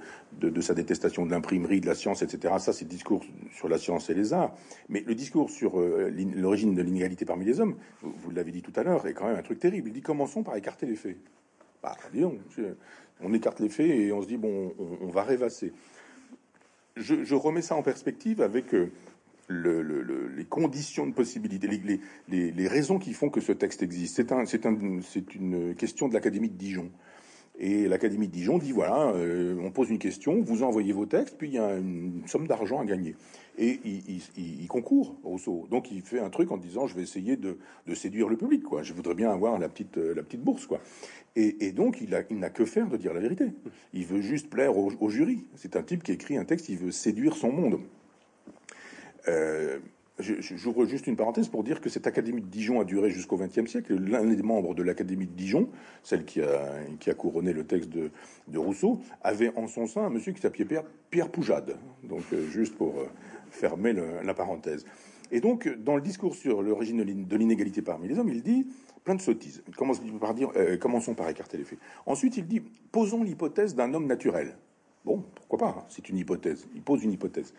sa détestation de l'imprimerie, de la science, etc. Ça, c'est le discours sur la science et les arts. Mais le discours sur euh, l'origine de l'inégalité parmi les hommes, vous, l'avez dit tout à l'heure, est quand même un truc terrible. Il dit commençons par écarter les faits? Bah, on écarte les faits et on se dit bon, on, va rêvasser. Je, remets ça en perspective avec euh, le, le, les conditions de possibilité, les, raisons qui font que ce texte existe. C'est un, un, une question de l'Académie de Dijon. Et l'Académie de Dijon dit voilà, euh, on pose une question, vous envoyez vos textes, puis il y a une somme d'argent à gagner. Et il, il, il, concourt, Rousseau. Donc il fait un truc en disant je vais essayer de, de, séduire le public, quoi. Je voudrais bien avoir la petite, la petite bourse, quoi. Et, et donc il n'a que faire de dire la vérité. Il veut juste plaire au, au jury. C'est un type qui écrit un texte, il veut séduire son monde. Euh, J'ouvre juste une parenthèse pour dire que cette Académie de Dijon a duré jusqu'au XXe siècle. L'un des membres de l'Académie de Dijon, celle qui a, qui a couronné le texte de, Rousseau, avait en son sein un monsieur qui s'appelait Pierre, Pierre, Poujade. Donc, euh, juste pour euh, fermer la parenthèse. Et donc, dans le discours sur l'origine de l'inégalité parmi les hommes, il dit plein de sottises. Euh, commençons par écarter les faits. Ensuite, il dit, posons l'hypothèse d'un homme naturel. Bon, pourquoi pas hein, C'est une hypothèse. Il pose une hypothèse.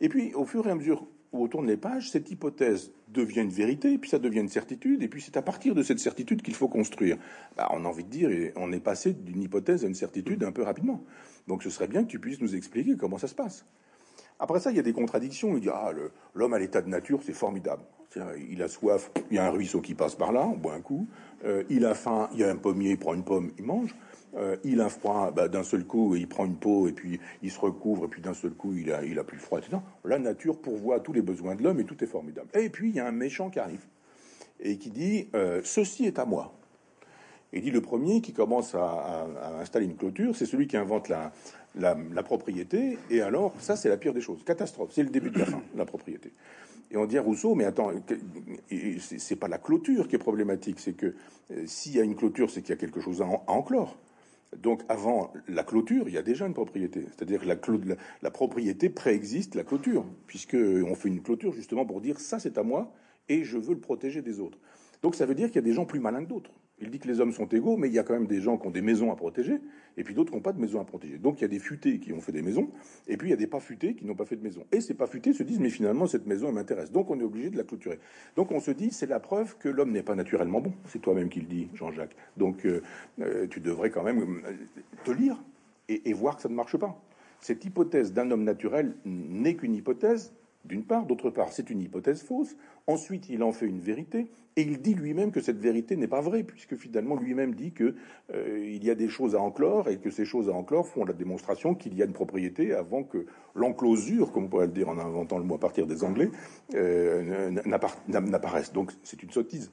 Et puis, au fur et à mesure on tourne les pages, cette hypothèse devient une vérité, puis ça devient une certitude, et puis c'est à partir de cette certitude qu'il faut construire. Bah, on a envie de dire, on est passé d'une hypothèse à une certitude un peu rapidement. Donc ce serait bien que tu puisses nous expliquer comment ça se passe. Après ça, il y a des contradictions. Il dit ah l'homme à l'état de nature, c'est formidable. Il a soif, il y a un ruisseau qui passe par là, on boit un coup. Euh, il a faim, il y a un pommier, il prend une pomme, il mange. Euh, il a froid, bah, d'un seul coup, il prend une peau et puis il se recouvre et puis d'un seul coup, il a, plus froid, etc. La nature pourvoit tous les besoins de l'homme et tout est formidable. Et puis il y a un méchant qui arrive et qui dit euh, ceci est à moi. Il dit le premier qui commence à, installer une clôture, c'est celui qui invente la, propriété. Et alors, ça, c'est la pire des choses. Catastrophe. C'est le début de la fin, la propriété. Et on dit à Rousseau, mais attends, c'est pas la clôture qui est problématique, c'est que euh, s'il y a une clôture, c'est qu'il y a quelque chose à, à enclore. Donc avant la clôture, il y a déjà une propriété. C'est-à-dire que la, la, propriété préexiste la clôture, puisqu'on fait une clôture justement pour dire ça c'est à moi et je veux le protéger des autres. Donc ça veut dire qu'il y a des gens plus malins que d'autres. Il dit que les hommes sont égaux, mais il y a quand même des gens qui ont des maisons à protéger, et puis d'autres qui n'ont pas de maisons à protéger. Donc il y a des futés qui ont fait des maisons, et puis il y a des pas futés qui n'ont pas fait de maison. Et ces pas futés se disent, mais finalement, cette maison, elle m'intéresse. Donc on est obligé de la clôturer. Donc on se dit, c'est la preuve que l'homme n'est pas naturellement bon. C'est toi-même qui le dis, Jean-Jacques. Donc euh, euh, tu devrais quand même euh, te lire et, et voir que ça ne marche pas. Cette hypothèse d'un homme naturel n'est qu'une hypothèse d'une part, d'autre part, c'est une hypothèse fausse. Ensuite, il en fait une vérité, et il dit lui-même que cette vérité n'est pas vraie, puisque finalement lui-même dit que euh, y a des choses à enclore et que ces choses à enclore font la démonstration qu'il y a une propriété avant que l'enclosure, comme on pourrait le dire en inventant le mot à partir des Anglais, euh, n'apparaisse. Donc c'est une sottise.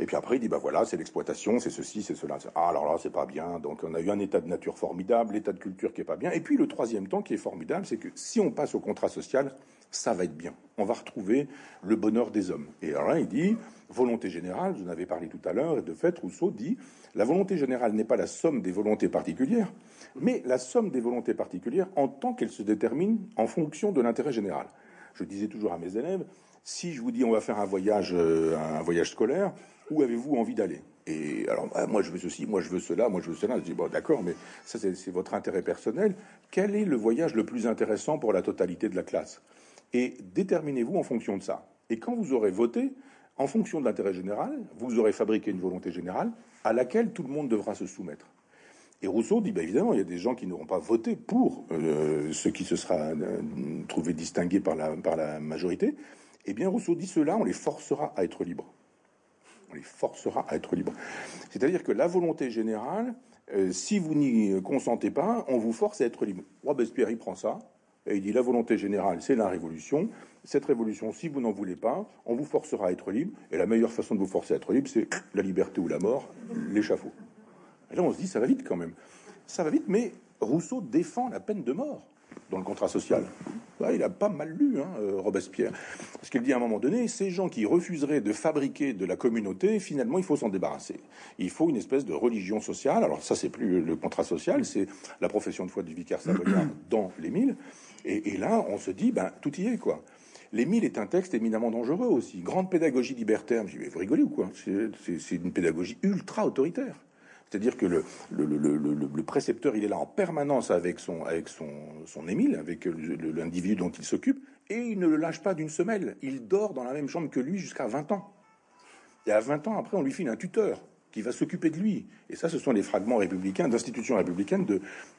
Et puis après, il dit, bah voilà, c'est l'exploitation, c'est ceci, c'est cela. Ah, alors là, c'est pas bien. Donc on a eu un état de nature formidable, l'état de culture qui est pas bien. Et puis le troisième temps qui est formidable, c'est que si on passe au contrat social, ça va être bien. On va retrouver le bonheur des hommes. Et alors là, il dit, volonté générale, vous en avez parlé tout à l'heure, et de fait, Rousseau dit, la volonté générale n'est pas la somme des volontés particulières, mais la somme des volontés particulières en tant qu'elle se détermine en fonction de l'intérêt général. Je disais toujours à mes élèves, si je vous dis on va faire un voyage, euh, un voyage scolaire, où avez-vous envie d'aller? Et alors, bah, moi je veux ceci, moi je veux cela, moi je veux cela. Je dis bon, d'accord, mais ça c'est votre intérêt personnel. Quel est le voyage le plus intéressant pour la totalité de la classe? Et déterminez-vous en fonction de ça. Et quand vous aurez voté, en fonction de l'intérêt général, vous aurez fabriqué une volonté générale à laquelle tout le monde devra se soumettre. Et Rousseau dit, bah, évidemment, il y a des gens qui n'auront pas voté pour euh, ce qui se sera euh, trouvé distingué par la, par la majorité. Eh bien, Rousseau dit cela, on les forcera à être libres. On les forcera à être libres. C'est-à-dire que la volonté générale, euh, si vous n'y consentez pas, on vous force à être libre. Robespierre, il prend ça, et il dit la volonté générale, c'est la révolution. Cette révolution, si vous n'en voulez pas, on vous forcera à être libre. Et la meilleure façon de vous forcer à être libre, c'est la liberté ou la mort, l'échafaud. Et là, on se dit, ça va vite quand même. Ça va vite, mais Rousseau défend la peine de mort dans le contrat social. il a pas mal lu, hein, euh, Robespierre. Parce qu'il dit à un moment donné, ces gens qui refuseraient de fabriquer de la communauté, finalement, il faut s'en débarrasser. Il faut une espèce de religion sociale. Alors ça, c'est plus le contrat social, c'est la profession de foi du vicaire savoyard dans les milles. Et, là, on se dit, ben, tout y est, quoi. Les milles est un texte éminemment dangereux aussi. Grande pédagogie libertaire. Je dis, mais vous rigolez ou quoi C'est une pédagogie ultra autoritaire. C'est-à-dire que le, précepteur, il est là en permanence avec son, avec son, son Émile, avec l'individu dont il s'occupe, et il ne le lâche pas d'une semelle. Il dort dans la même chambre que lui jusqu'à 20 ans. Et à 20 ans, après, on lui file un tuteur qui va s'occuper de lui. Et ça, ce sont les fragments républicains, d'institutions républicaines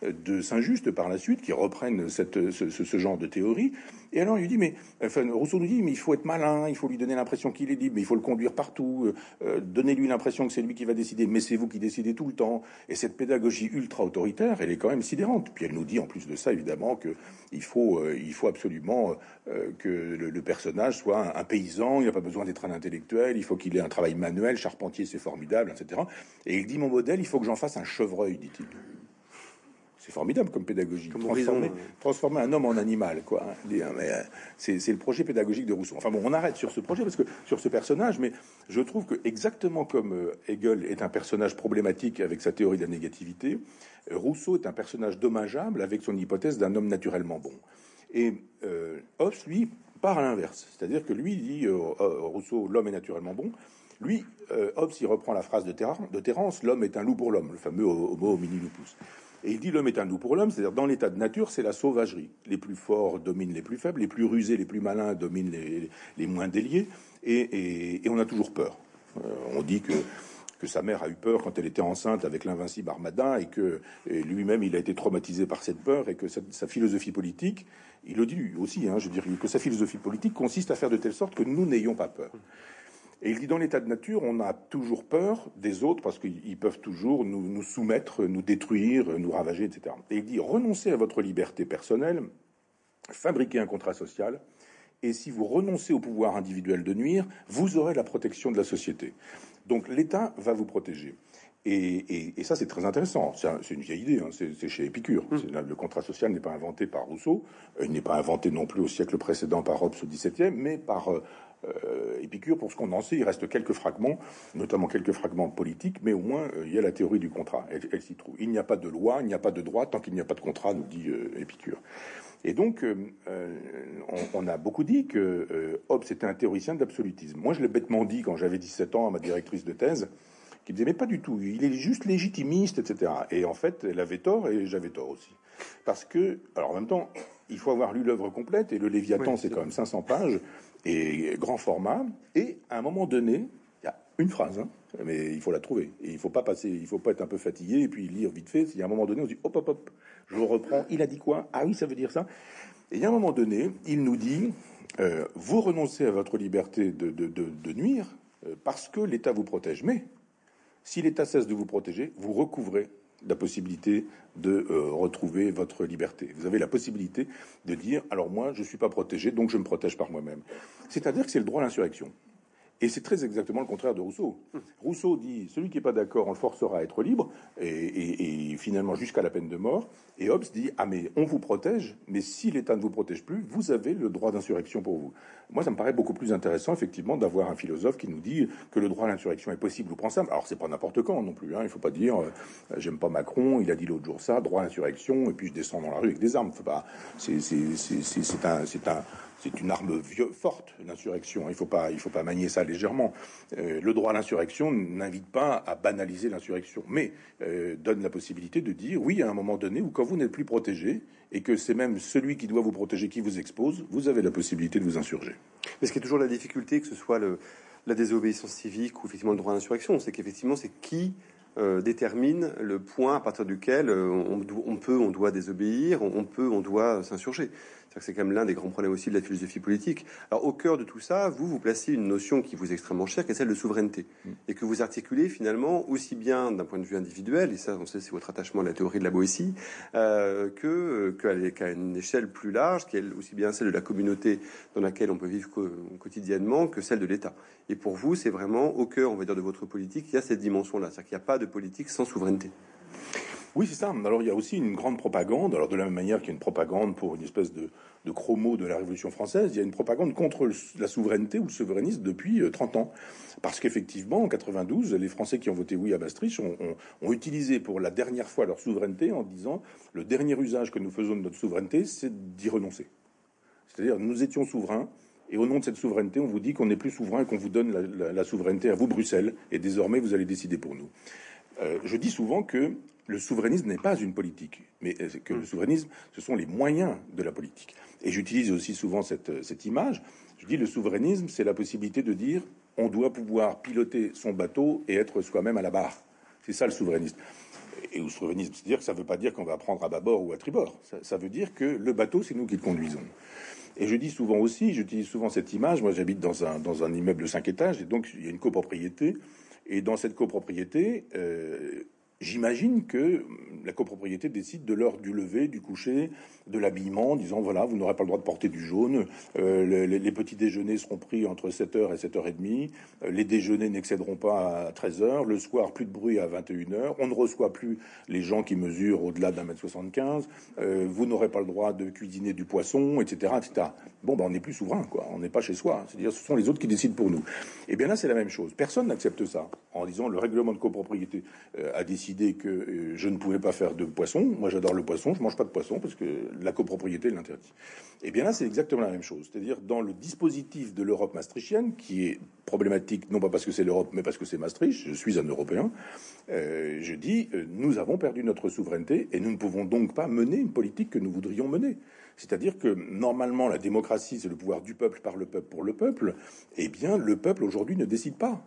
de, Saint-Just par la suite, qui reprennent ce, genre de théorie. Et alors, il dit, mais, enfin, Rousseau nous dit, mais il faut être malin, il faut lui donner l'impression qu'il est libre, mais il faut le conduire partout, euh, donnez-lui l'impression que c'est lui qui va décider, mais c'est vous qui décidez tout le temps. Et cette pédagogie ultra autoritaire, elle est quand même sidérante. Puis elle nous dit, en plus de ça, évidemment, que il faut, euh, il faut absolument euh, que le, personnage soit un, paysan, il n'a pas besoin d'être un intellectuel, il faut qu'il ait un travail manuel, charpentier, c'est formidable, etc. Et il dit, mon modèle, il faut que j'en fasse un chevreuil, dit-il. C'est formidable comme pédagogie. transformer, transformer, un homme en animal, quoi. Hein, euh, c'est le projet pédagogique de Rousseau. Enfin bon, on arrête sur ce projet parce que sur ce personnage, mais je trouve que exactement comme euh, Hegel est un personnage problématique avec sa théorie de la négativité, euh, Rousseau est un personnage dommageable avec son hypothèse d'un homme naturellement bon. Et Hobbes, lui, part à l'inverse. C'est-à-dire que lui dit, Rousseau, l'homme est naturellement bon. Lui, Hobbes, il reprend la phrase de, Terence, l'homme est un loup pour l'homme, le fameux homo homini lupus. Et il dit l'homme est un loup pour l'homme, c'est-à-dire dans l'état de nature, c'est la sauvagerie. Les plus forts dominent les plus faibles, les plus rusés, les plus malins dominent les, moins déliés, et, on a toujours peur. Euh, on dit que, que sa mère a eu peur quand elle était enceinte avec l'invincible Armada, et que lui-même il a été traumatisé par cette peur, et que sa, philosophie politique, il le dit aussi, hein, je dirais que sa philosophie politique consiste à faire de telle sorte que nous n'ayons pas peur. Et il dit dans l'état de nature, on a toujours peur des autres parce qu'ils peuvent toujours nous, soumettre, nous détruire, nous ravager, etc. Et il dit renoncez à votre liberté personnelle, fabriquez un contrat social, et si vous renoncez au pouvoir individuel de nuire, vous aurez la protection de la société. Donc l'État va vous protéger. Et, ça, c'est très intéressant. C'est une vieille idée, hein. c'est chez Épicure. Mmh. Le contrat social n'est pas inventé par Rousseau, euh, il n'est pas inventé non plus au siècle précédent par Hobbes au XVIIe, mais par euh, Épicure, pour ce qu'on en sait, il reste quelques fragments, notamment quelques fragments politiques, mais au moins euh, il y a la théorie du contrat, elle, s'y trouve. Il n'y a pas de loi, il n'y a pas de droit tant qu'il n'y a pas de contrat, nous dit euh, Épicure. Et donc, on, a beaucoup dit que Hobbes était un théoricien d'absolutisme. Moi, je l'ai bêtement dit quand j'avais 17 ans à ma directrice de thèse, qui me disait mais pas du tout, il est juste légitimiste, etc. Et en fait, elle avait tort et j'avais tort aussi, parce que, alors en même temps, il faut avoir lu l'œuvre complète et le Léviathan, c'est quand même 500 pages et grand format. Et à un moment donné, il y a une phrase, hein, mais il faut la trouver. Et il faut pas passer, il faut pas être un peu fatigué et puis lire vite fait. Il y a un moment donné, on se dit hop hop hop, je reprends. Il a dit quoi? Ah oui, ça veut dire ça. Et il y a un moment donné, il nous dit euh, vous renoncez à votre liberté de, de, de, nuire euh, parce que l'État vous protège. Mais si l'État cesse de vous protéger, vous recouvrez la possibilité de euh, retrouver votre liberté. Vous avez la possibilité de dire alors moi je suis pas protégé donc je me protège par moi-même. C'est-à-dire que c'est le droit à l'insurrection. Et c'est très exactement le contraire de Rousseau. Rousseau dit celui qui n'est pas d'accord, on le forcera à être libre, et, finalement jusqu'à la peine de mort. Et Hobbes dit ah mais on vous protège, mais si l'État ne vous protège plus, vous avez le droit d'insurrection pour vous. Moi, ça me paraît beaucoup plus intéressant effectivement d'avoir un philosophe qui nous dit que le droit à l'insurrection est possible ou pensable. Alors c'est pas n'importe quand non plus. Hein. Il faut pas dire euh, j'aime pas Macron, il a dit l'autre jour ça, droit à l'insurrection, et puis je descends dans la rue avec des armes. Faut pas. C'est un c'est un c'est une arme forte, l'insurrection. Il ne faut pas, manier ça légèrement. Euh, le droit à l'insurrection n'invite pas à banaliser l'insurrection, mais euh, donne la possibilité de dire oui à un moment donné où quand vous n'êtes plus protégé et que c'est même celui qui doit vous protéger qui vous expose, vous avez la possibilité de vous insurger. Mais ce qui est toujours la difficulté, que ce soit la désobéissance civique ou effectivement le droit à l'insurrection, c'est qu'effectivement c'est qui euh, détermine le point à partir duquel on, peut, on doit désobéir, on, peut, on doit s'insurger. C'est quand même l'un des grands problèmes aussi de la philosophie politique. Alors au cœur de tout ça, vous, vous placez une notion qui vous est extrêmement chère, qui est celle de souveraineté, mm. et que vous articulez finalement aussi bien d'un point de vue individuel, et ça on sait c'est votre attachement à la théorie de la Boétie, euh, que qu'à une échelle plus large, qui est aussi bien celle de la communauté dans laquelle on peut vivre quotidiennement, que celle de l'État. Et pour vous, c'est vraiment au cœur, on va dire, de votre politique, il y a cette dimension-là, c'est-à-dire qu'il n'y a pas de politique sans souveraineté. Oui, c'est ça. Alors il y a aussi une grande propagande. Alors de la même manière qu'il y a une propagande pour une espèce de, de chromo de la Révolution française, il y a une propagande contre la souveraineté ou le souverainisme depuis 30 euh, ans. Parce qu'effectivement, en 92, les Français qui ont voté oui à Maastricht ont, ont, utilisé pour la dernière fois leur souveraineté en disant le dernier usage que nous faisons de notre souveraineté, c'est d'y renoncer. C'est-à-dire nous étions souverains. Et au nom de cette souveraineté, on vous dit qu'on n'est plus souverain et qu'on vous donne la, souveraineté à vous, Bruxelles, et désormais vous allez décider pour nous. Euh, je dis souvent que le souverainisme n'est pas une politique, mais euh, que le souverainisme, ce sont les moyens de la politique. Et j'utilise aussi souvent cette, cette image. Je dis le souverainisme, c'est la possibilité de dire on doit pouvoir piloter son bateau et être soi-même à la barre. C'est ça le souverainisme. Et le souverainisme, c'est-à-dire que ça ne veut pas dire qu'on va prendre à bâbord ou à tribord. Ça, ça veut dire que le bateau, c'est nous qui le conduisons. Et je dis souvent aussi, j'utilise souvent cette image. Moi, j'habite dans un, dans un immeuble de cinq étages, et donc il y a une copropriété. Et dans cette copropriété, euh, J'imagine que la copropriété décide de l'heure du lever, du coucher, de l'habillement, en disant voilà, vous n'aurez pas le droit de porter du jaune, euh, les, petits déjeuners seront pris entre 7h et 7h30, euh, les déjeuners n'excéderont pas à 13h, le soir plus de bruit à 21h, on ne reçoit plus les gens qui mesurent au-delà d'un mètre 75, euh, vous n'aurez pas le droit de cuisiner du poisson, etc. etc. Bon, ben on n'est plus souverain, quoi, on n'est pas chez soi, c'est-à-dire ce sont les autres qui décident pour nous. Et eh bien là, c'est la même chose. Personne n'accepte ça en disant le règlement de copropriété a décidé que euh, je ne pouvais pas faire de poisson. Moi, j'adore le poisson, je mange pas de poisson parce que la copropriété l'interdit. Et eh bien là, c'est exactement la même chose. C'est-à-dire dans le dispositif de l'Europe maastrichtienne, qui est problématique non pas parce que c'est l'Europe, mais parce que c'est Maastricht. Je suis un Européen. Euh, je dis, euh, nous avons perdu notre souveraineté et nous ne pouvons donc pas mener une politique que nous voudrions mener. C'est-à-dire que normalement, la démocratie, c'est le pouvoir du peuple par le peuple pour le peuple. Eh bien, le peuple aujourd'hui ne décide pas.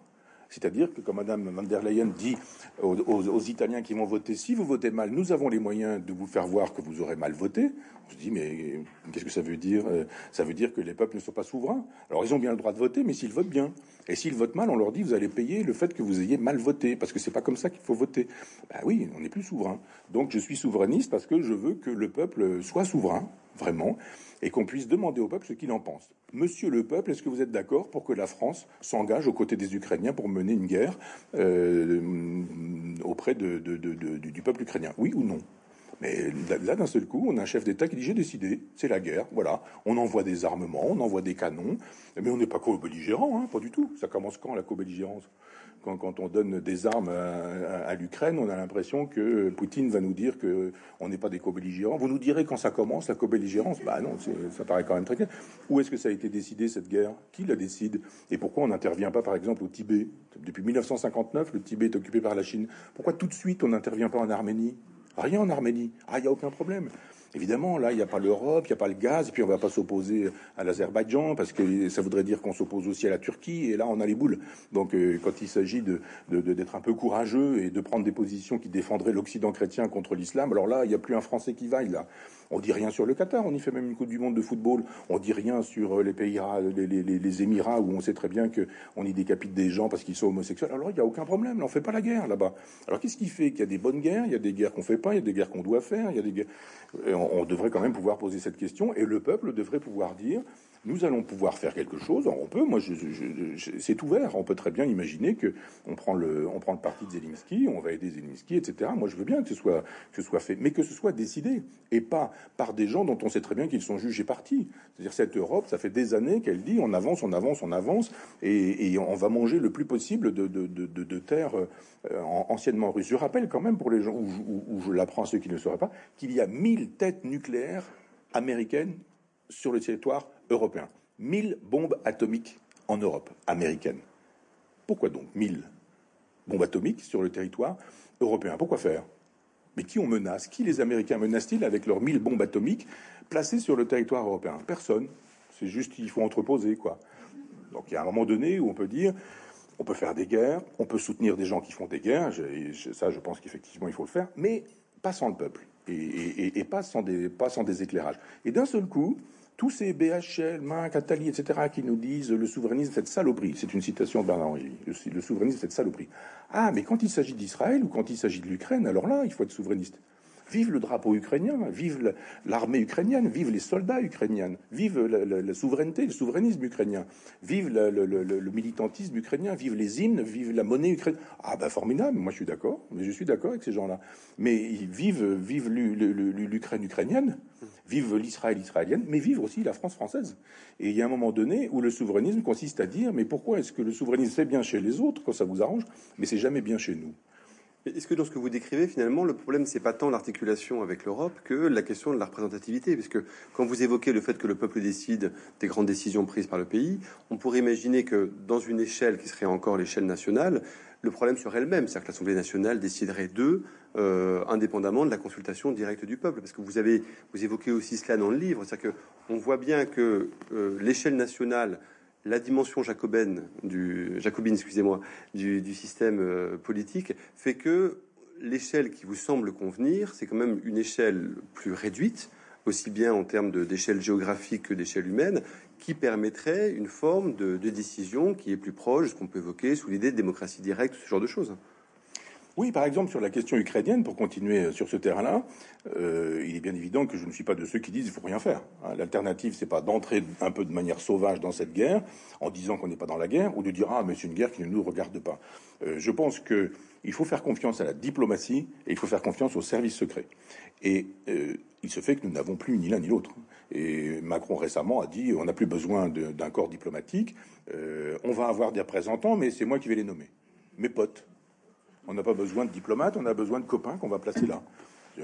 C'est-à-dire que, comme Madame van der Leyen dit aux, Italiens qui vont voter, si vous votez mal, nous avons les moyens de vous faire voir que vous aurez mal voté. On se dit, mais qu'est-ce que ça veut dire euh, Ça veut dire que les peuples ne sont pas souverains. Alors, ils ont bien le droit de voter, mais s'ils votent bien. Et s'ils votent mal, on leur dit, vous allez payer le fait que vous ayez mal voté, parce que c'est pas comme ça qu'il faut voter. Ben oui, on n'est plus souverain. Donc, je suis souverainiste parce que je veux que le peuple soit souverain, vraiment, et qu'on puisse demander au peuple ce qu'il en pense. Monsieur le peuple, est-ce que vous êtes d'accord pour que la France s'engage aux côtés des Ukrainiens pour mener une guerre euh, auprès du peuple ukrainien? Oui ou non? Mais là, d'un seul coup, on a un chef d'État qui dit j'ai décidé, c'est la guerre, voilà. On envoie des armements, on envoie des canons, mais on n'est pas co-belligérant, hein, pas du tout. Ça commence quand la co-belligérance? Quand, on donne des armes à, l'Ukraine, on a l'impression que Poutine va nous dire que on n'est pas des co-belligérants. Vous nous direz quand ça commence la co-belligérance? Bah non, ça paraît quand même très clair. Où est-ce que ça a été décidé cette guerre? Qui la décide? Et pourquoi on n'intervient pas, par exemple, au Tibet? Depuis 1959, le Tibet est occupé par la Chine. Pourquoi tout de suite on n'intervient pas en Arménie? Rien en Arménie. Ah, il n'y a aucun problème. Évidemment, là, il n'y a pas l'Europe, il n'y a pas le gaz, et puis on ne va pas s'opposer à l'Azerbaïdjan, parce que ça voudrait dire qu'on s'oppose aussi à la Turquie, et là, on a les boules. Donc, euh, quand il s'agit de, d'être un peu courageux et de prendre des positions qui défendraient l'Occident chrétien contre l'islam, alors là, il n'y a plus un Français qui vaille, là. On dit rien sur le Qatar, on y fait même une Coupe du Monde de football. On dit rien sur euh, les pays, les, les, Émirats, où on sait très bien qu'on y décapite des gens parce qu'ils sont homosexuels. Alors, il n'y a aucun problème, on ne fait pas la guerre là-bas. Alors, qu'est-ce qui fait qu'il y a des bonnes guerres, il y a des guerres qu'on fait pas, il y a des guerres qu'on doit faire, il y a des guerres on, devrait quand même pouvoir poser cette question et le peuple devrait pouvoir dire nous allons pouvoir faire quelque chose. on peut, moi, c'est ouvert. On peut très bien imaginer que on prend le, parti de Zelensky, on va aider Zelensky, etc. Moi, je veux bien que ce soit, fait, mais que ce soit décidé et pas par des gens dont on sait très bien qu'ils sont jugés partis. C'est-à-dire cette Europe, ça fait des années qu'elle dit on avance, on avance, on avance, et, on va manger le plus possible de, de, terres euh, anciennement russes. Je rappelle quand même pour les gens où je l'apprends à ceux qui ne le sauraient pas qu'il y a mille têtes nucléaires américaines sur le territoire européen. 1000 bombes atomiques en Europe américaine. Pourquoi donc 1000 bombes atomiques sur le territoire européen? Pourquoi faire? Mais qui on menace? Qui les Américains menacent-ils avec leurs 1000 bombes atomiques placées sur le territoire européen? Personne. C'est juste qu'il faut entreposer, quoi. Donc il y a un moment donné où on peut dire, on peut faire des guerres, on peut soutenir des gens qui font des guerres, ça je pense qu'effectivement il faut le faire, mais pas sans le peuple et, pas, sans des, pas sans des éclairages. Et d'un seul coup, tous ces BHL, Main, Attali, etc., qui nous disent le souverainisme, cette saloperie, c'est une citation de Bernard Henry, le, le souverainisme, cette saloperie. Ah, mais quand il s'agit d'Israël ou quand il s'agit de l'Ukraine, alors là, il faut être souverainiste. Vive le drapeau ukrainien, vive l'armée ukrainienne, vive les soldats ukrainiens, vive la, souveraineté, le souverainisme ukrainien, vive le, militantisme ukrainien, vive les hymnes, vive la monnaie ukrainienne. Ah ben formidable, moi je suis d'accord, mais je suis d'accord avec ces gens-là. Mais vive, vive l'Ukraine ukrainienne, vive l'Israël israélienne, mais vive aussi la France française. Et il y a un moment donné où le souverainisme consiste à dire, mais pourquoi est-ce que le souverainisme c'est bien chez les autres quand ça vous arrange, mais c'est jamais bien chez nous? Est-ce que dans ce que vous décrivez, finalement, le problème, c'est pas tant l'articulation avec l'Europe que la question de la représentativité? Parce que quand vous évoquez le fait que le peuple décide des grandes décisions prises par le pays, on pourrait imaginer que dans une échelle qui serait encore l'échelle nationale, le problème serait le même. C'est-à-dire que l'Assemblée nationale déciderait d'eux, euh, indépendamment de la consultation directe du peuple. Parce que vous avez, vous évoquez aussi cela dans le livre. C'est-à-dire qu'on voit bien que euh, l'échelle nationale la dimension du, jacobine, excusez-moi, du, système euh, politique fait que l'échelle qui vous semble convenir, c'est quand même une échelle plus réduite, aussi bien en termes d'échelle géographique que d'échelle humaine, qui permettrait une forme de, de, décision qui est plus proche ce qu'on peut évoquer sous l'idée de démocratie directe, ce genre de choses. Oui, par exemple, sur la question ukrainienne, pour continuer sur ce terrain-là, euh, il est bien évident que je ne suis pas de ceux qui disent qu'il faut rien faire. Hein. L'alternative, c'est pas d'entrer un peu de manière sauvage dans cette guerre en disant qu'on n'est pas dans la guerre, ou de dire ah mais c'est une guerre qui ne nous regarde pas. Euh, je pense que il faut faire confiance à la diplomatie et il faut faire confiance aux services secrets. Et euh, il se fait que nous n'avons plus ni l'un ni l'autre. Et Macron récemment a dit on n'a plus besoin d'un corps diplomatique, on va avoir des représentants, mais c'est moi qui vais les nommer, mes potes. On n'a pas besoin de diplomates, on a besoin de copains qu'on va placer là.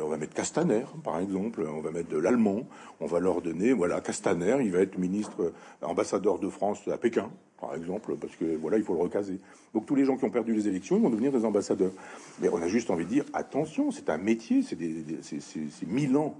on va mettre Castaner, par exemple, on va mettre de l'allemand, on va leur donner, voilà, Castaner, il va être ministre, ambassadeur de France à Pékin, par exemple, parce que voilà, il faut le recaser. Donc tous les gens qui ont perdu les élections, ils vont devenir des ambassadeurs. Mais on a juste envie de dire, attention, c'est un métier, c'est mille ans,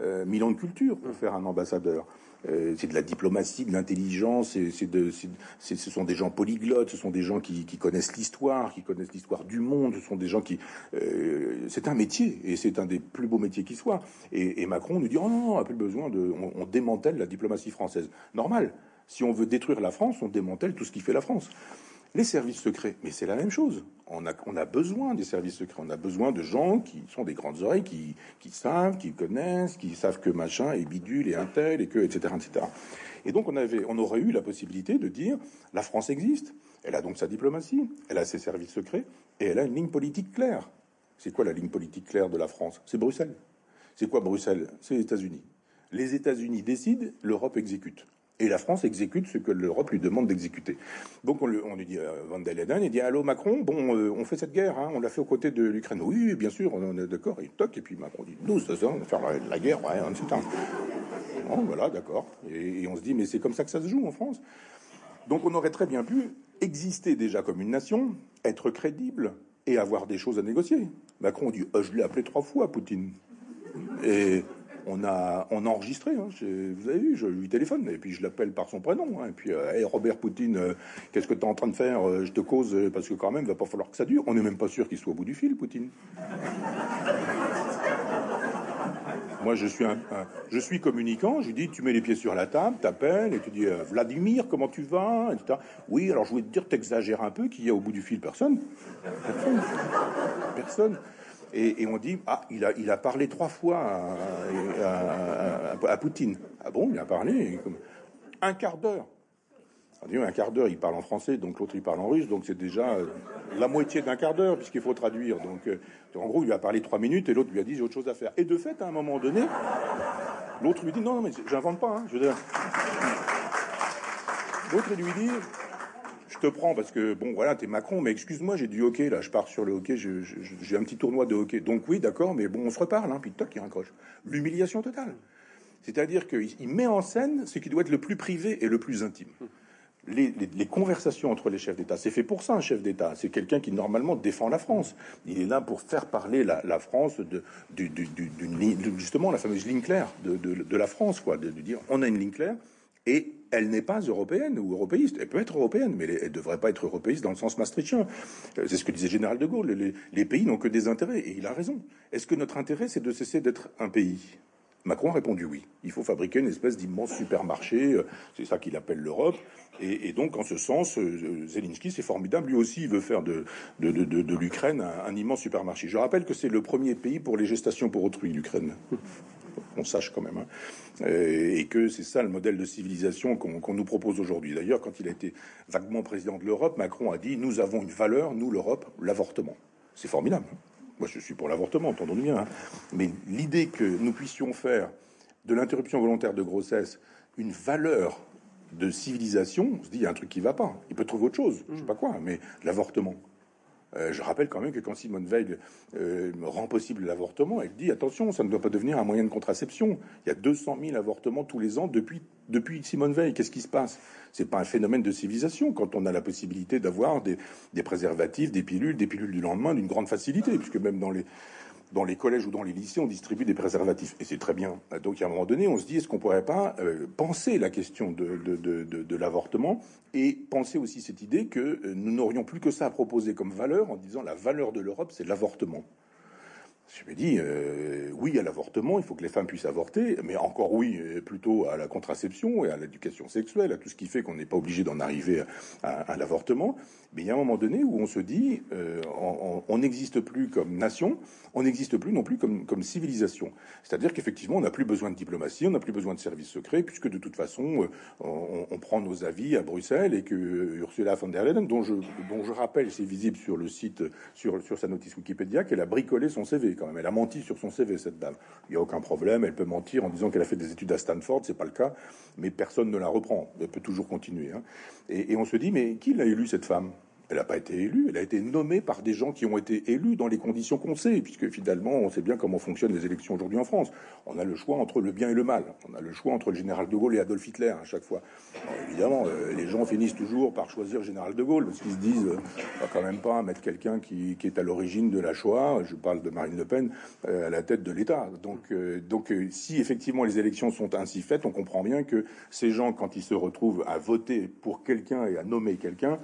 euh, mille ans de culture pour faire un ambassadeur. Euh, c'est de la diplomatie, de l'intelligence, ce sont des gens polyglottes, ce sont des gens qui, connaissent l'histoire, qui connaissent l'histoire du monde, ce sont des gens qui... Euh, c'est un métier, et c'est un des plus beaux métiers qui soit. Et, Macron nous dit, oh non, on n'a plus besoin de... on démantèle la diplomatie française. Normal. Si on veut détruire la France, on démantèle tout ce qui fait la France. Les services secrets, mais c'est la même chose. On a, besoin des services secrets. On a besoin de gens qui sont des grandes oreilles, qui, savent, qui connaissent, qui savent que machin est bidule et un tel et que, etc., etc. Et donc on on aurait eu la possibilité de dire la France existe. Elle a donc sa diplomatie, elle a ses services secrets et elle a une ligne politique claire. C'est quoi la ligne politique claire de la France? C'est Bruxelles. C'est quoi Bruxelles? C'est les États-Unis. Les États-Unis décident, l'Europe exécute. Et la France exécute ce que l'Europe lui demande d'exécuter. Donc on, lui dit à Van der Leyen, il dit allô Macron, bon, euh, on fait cette guerre, hein, on l'a fait aux côtés de l'Ukraine. Oui, bien sûr, on est d'accord. Il toque et puis Macron dit nous, ça, on va faire la, guerre, ouais, etc. Bon, voilà, d'accord. Et, on se dit mais c'est comme ça que ça se joue en France. Donc on aurait très bien pu exister déjà comme une nation, être crédible et avoir des choses à négocier. Macron dit oh, je l'ai appelé trois fois, Poutine. Et on a, on enregistré. Hein, vous avez vu, je lui téléphone et puis je l'appelle par son prénom. Hein, et puis, euh, Robert Poutine, euh, qu'est-ce que tu es en train de faire euh, Je te cause parce que quand même, il va pas falloir que ça dure. On n'est même pas sûr qu'il soit au bout du fil, Poutine. Moi, je suis un, je suis communicant. Je lui dis, tu mets les pieds sur la table, t'appelles et tu dis, Vladimir, comment tu vas. Oui, alors je voulais te dire, t'exagères un peu. Qu'il y a au bout du fil. Personne. Personne. Et, on dit ah il a il a parlé trois fois à, Poutine. Ah bon il a parlé un quart d'heure. Un quart d'heure il parle en français donc l'autre il parle en russe donc c'est déjà euh, la moitié d'un quart d'heure puisqu'il faut traduire donc euh, en gros il a parlé trois minutes et l'autre lui a dit j'ai autre chose à faire. Et de fait à un moment donné l'autre lui dit non non mais j'invente pas hein, je l'autre lui dit te prends parce que, bon, voilà, t'es Macron, mais excuse-moi, j'ai du hockey, là, je pars sur le hockey, j'ai un petit tournoi de hockey. Donc oui, d'accord, mais bon, on se reparle, hein, puis toc, il raccroche. L'humiliation totale. C'est-à-dire qu'il met en scène ce qui doit être le plus privé et le plus intime. Les, conversations entre les chefs d'État, c'est fait pour ça un chef d'État. C'est quelqu'un qui normalement défend la France. Il est là pour faire parler la, France de, justement la fameuse ligne claire de, la France, quoi, de, dire on a une ligne claire et elle n'est pas européenne ou européiste. Elle peut être européenne, mais elle ne devrait pas être européiste dans le sens maastrichtien. Euh, c'est ce que disait Général de Gaulle. Les, pays n'ont que des intérêts, et il a raison. Est-ce que notre intérêt, c'est de cesser d'être un pays? Macron a répondu oui. Il faut fabriquer une espèce d'immense supermarché, euh, c'est ça qu'il appelle l'Europe. Et, donc, en ce sens, euh, Zelensky, c'est formidable. Lui aussi, il veut faire de, de, l'Ukraine un, immense supermarché. Je rappelle que c'est le premier pays pour les gestations pour autrui, l'Ukraine. On sache quand même. Hein. Euh, et que c'est ça le modèle de civilisation qu'on nous propose aujourd'hui. D'ailleurs, quand il a été vaguement président de l'Europe, Macron a dit Nous avons une valeur, nous, l'Europe, l'avortement. C'est formidable. Moi, je suis pour l'avortement, entendons-nous bien. Hein. Mais l'idée que nous puissions faire de l'interruption volontaire de grossesse une valeur de civilisation, on se dit, il y a un truc qui va pas. Il peut trouver autre chose, je sais pas quoi, mais l'avortement. Euh, je rappelle quand même que quand Simone Veil euh, rend possible l'avortement, elle dit attention, ça ne doit pas devenir un moyen de contraception. Il y a 200 000 avortements tous les ans depuis, Simone Veil. Qu'est-ce qui se passe? C'est pas un phénomène de civilisation quand on a la possibilité d'avoir des, des préservatifs, des pilules, des pilules du lendemain d'une grande facilité, puisque même dans les dans les collèges ou dans les lycées, on distribue des préservatifs. Et c'est très bien. Donc, à un moment donné, on se dit, est-ce qu'on pourrait pas euh, penser la question de, de, de, de l'avortement et penser aussi cette idée que euh, nous n'aurions plus que ça à proposer comme valeur en disant la valeur de l'Europe, c'est l'avortement. Je me dis, euh, oui à l'avortement, il faut que les femmes puissent avorter, mais encore oui, euh, plutôt à la contraception et à l'éducation sexuelle, à tout ce qui fait qu'on n'est pas obligé d'en arriver à, l'avortement. Mais il y a un moment donné où on se dit, euh, on n'existe plus comme nation, on n'existe plus non plus comme, civilisation. C'est-à-dire qu'effectivement, on n'a plus besoin de diplomatie, on n'a plus besoin de services secrets, puisque de toute façon, on, on, prend nos avis à Bruxelles et que Ursula von der Leyen, dont je, rappelle, c'est visible sur le site, sur, sa notice Wikipédia, qu'elle a bricolé son CV Elle a menti sur son CV, cette dame. Il n'y a aucun problème. Elle peut mentir en disant qu'elle a fait des études à Stanford. C'est pas le cas. Mais personne ne la reprend. Elle peut toujours continuer. Hein. Et, et on se dit, mais qui l'a élu, cette femme? Elle n'a pas été élue, elle a été nommée par des gens qui ont été élus dans les conditions qu'on sait, puisque finalement, on sait bien comment fonctionnent les élections aujourd'hui en France. On a le choix entre le bien et le mal. On a le choix entre le général de Gaulle et Adolf Hitler à chaque fois. évidemment, euh, les gens finissent toujours par choisir le général de Gaulle, parce qu'ils se disent, euh, va quand même pas mettre quelqu'un qui, est à l'origine de la Shoah, je parle de Marine Le Pen, euh, à la tête de l'État. Donc, donc si effectivement les élections sont ainsi faites, on comprend bien que ces gens, quand ils se retrouvent à voter pour quelqu'un et à nommer quelqu'un,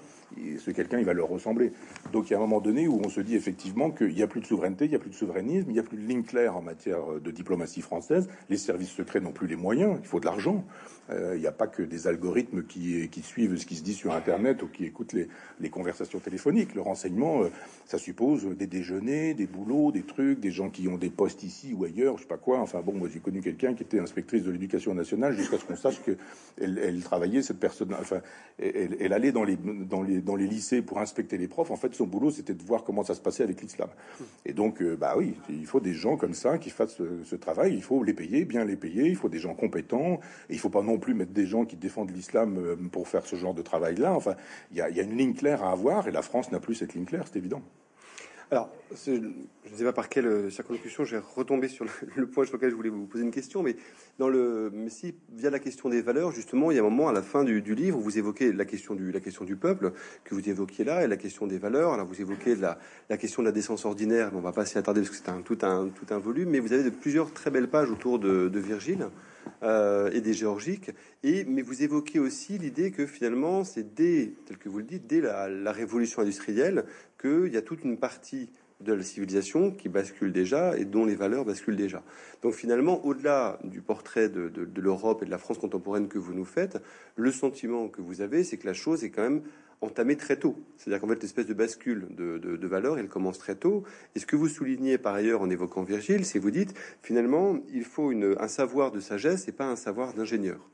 ce quelqu'un, il va leur ressembler. Donc il y a un moment donné où on se dit effectivement qu'il n'y a plus de souveraineté, il n'y a plus de souverainisme, il n'y a plus de ligne claire en matière de diplomatie française. Les services secrets n'ont plus les moyens, il faut de l'argent. Euh, il n'y a pas que des algorithmes qui, suivent ce qui se dit sur Internet ou qui écoutent les, conversations téléphoniques. Le renseignement, euh, ça suppose des déjeuners, des boulots, des trucs, des gens qui ont des postes ici ou ailleurs, je sais pas quoi. Enfin bon, moi j'ai connu quelqu'un qui était inspectrice de l'éducation nationale jusqu'à ce qu'on sache qu'elle elle travaillait, cette personne, enfin, elle, allait dans les dans les lycées pour inspecter les profs, en fait, son boulot, c'était de voir comment ça se passait avec l'islam. Et donc, euh, bah oui, il faut des gens comme ça qui fassent ce, travail. Il faut les payer, bien les payer. Il faut des gens compétents. Et il faut pas non plus mettre des gens qui défendent l'islam euh, pour faire ce genre de travail-là. Enfin, il y a une ligne claire à avoir, et la France n'a plus cette ligne claire, c'est évident. Alors, je ne sais pas par quelle euh, circonlocution j'ai retombé sur le, point sur lequel je voulais vous poser une question, mais dans le, mais si via la question des valeurs, justement, il y a un moment à la fin du, livre où vous évoquez la question du, peuple que vous évoquiez là et la question des valeurs. Alors, vous évoquez la, question de la décence ordinaire, mais on va pas s'y attarder parce que c'est un, tout un, volume, mais vous avez de, plusieurs très belles pages autour de, Virgile. Euh, et des géorgiques. Mais vous évoquez aussi l'idée que finalement, c'est dès, tel que vous le dites, dès la révolution industrielle, qu'il y a toute une partie de la civilisation qui bascule déjà et dont les valeurs basculent déjà. Donc finalement, au-delà du portrait de, l'Europe et de la France contemporaine que vous nous faites, le sentiment que vous avez, c'est que la chose est quand même entamée très tôt. C'est-à-dire qu'en fait, l'espèce de bascule de, de, de valeur, elle commence très tôt. Et ce que vous soulignez par ailleurs en évoquant Virgile, c'est vous dites, finalement, il faut une, un savoir de sagesse et pas un savoir d'ingénieur.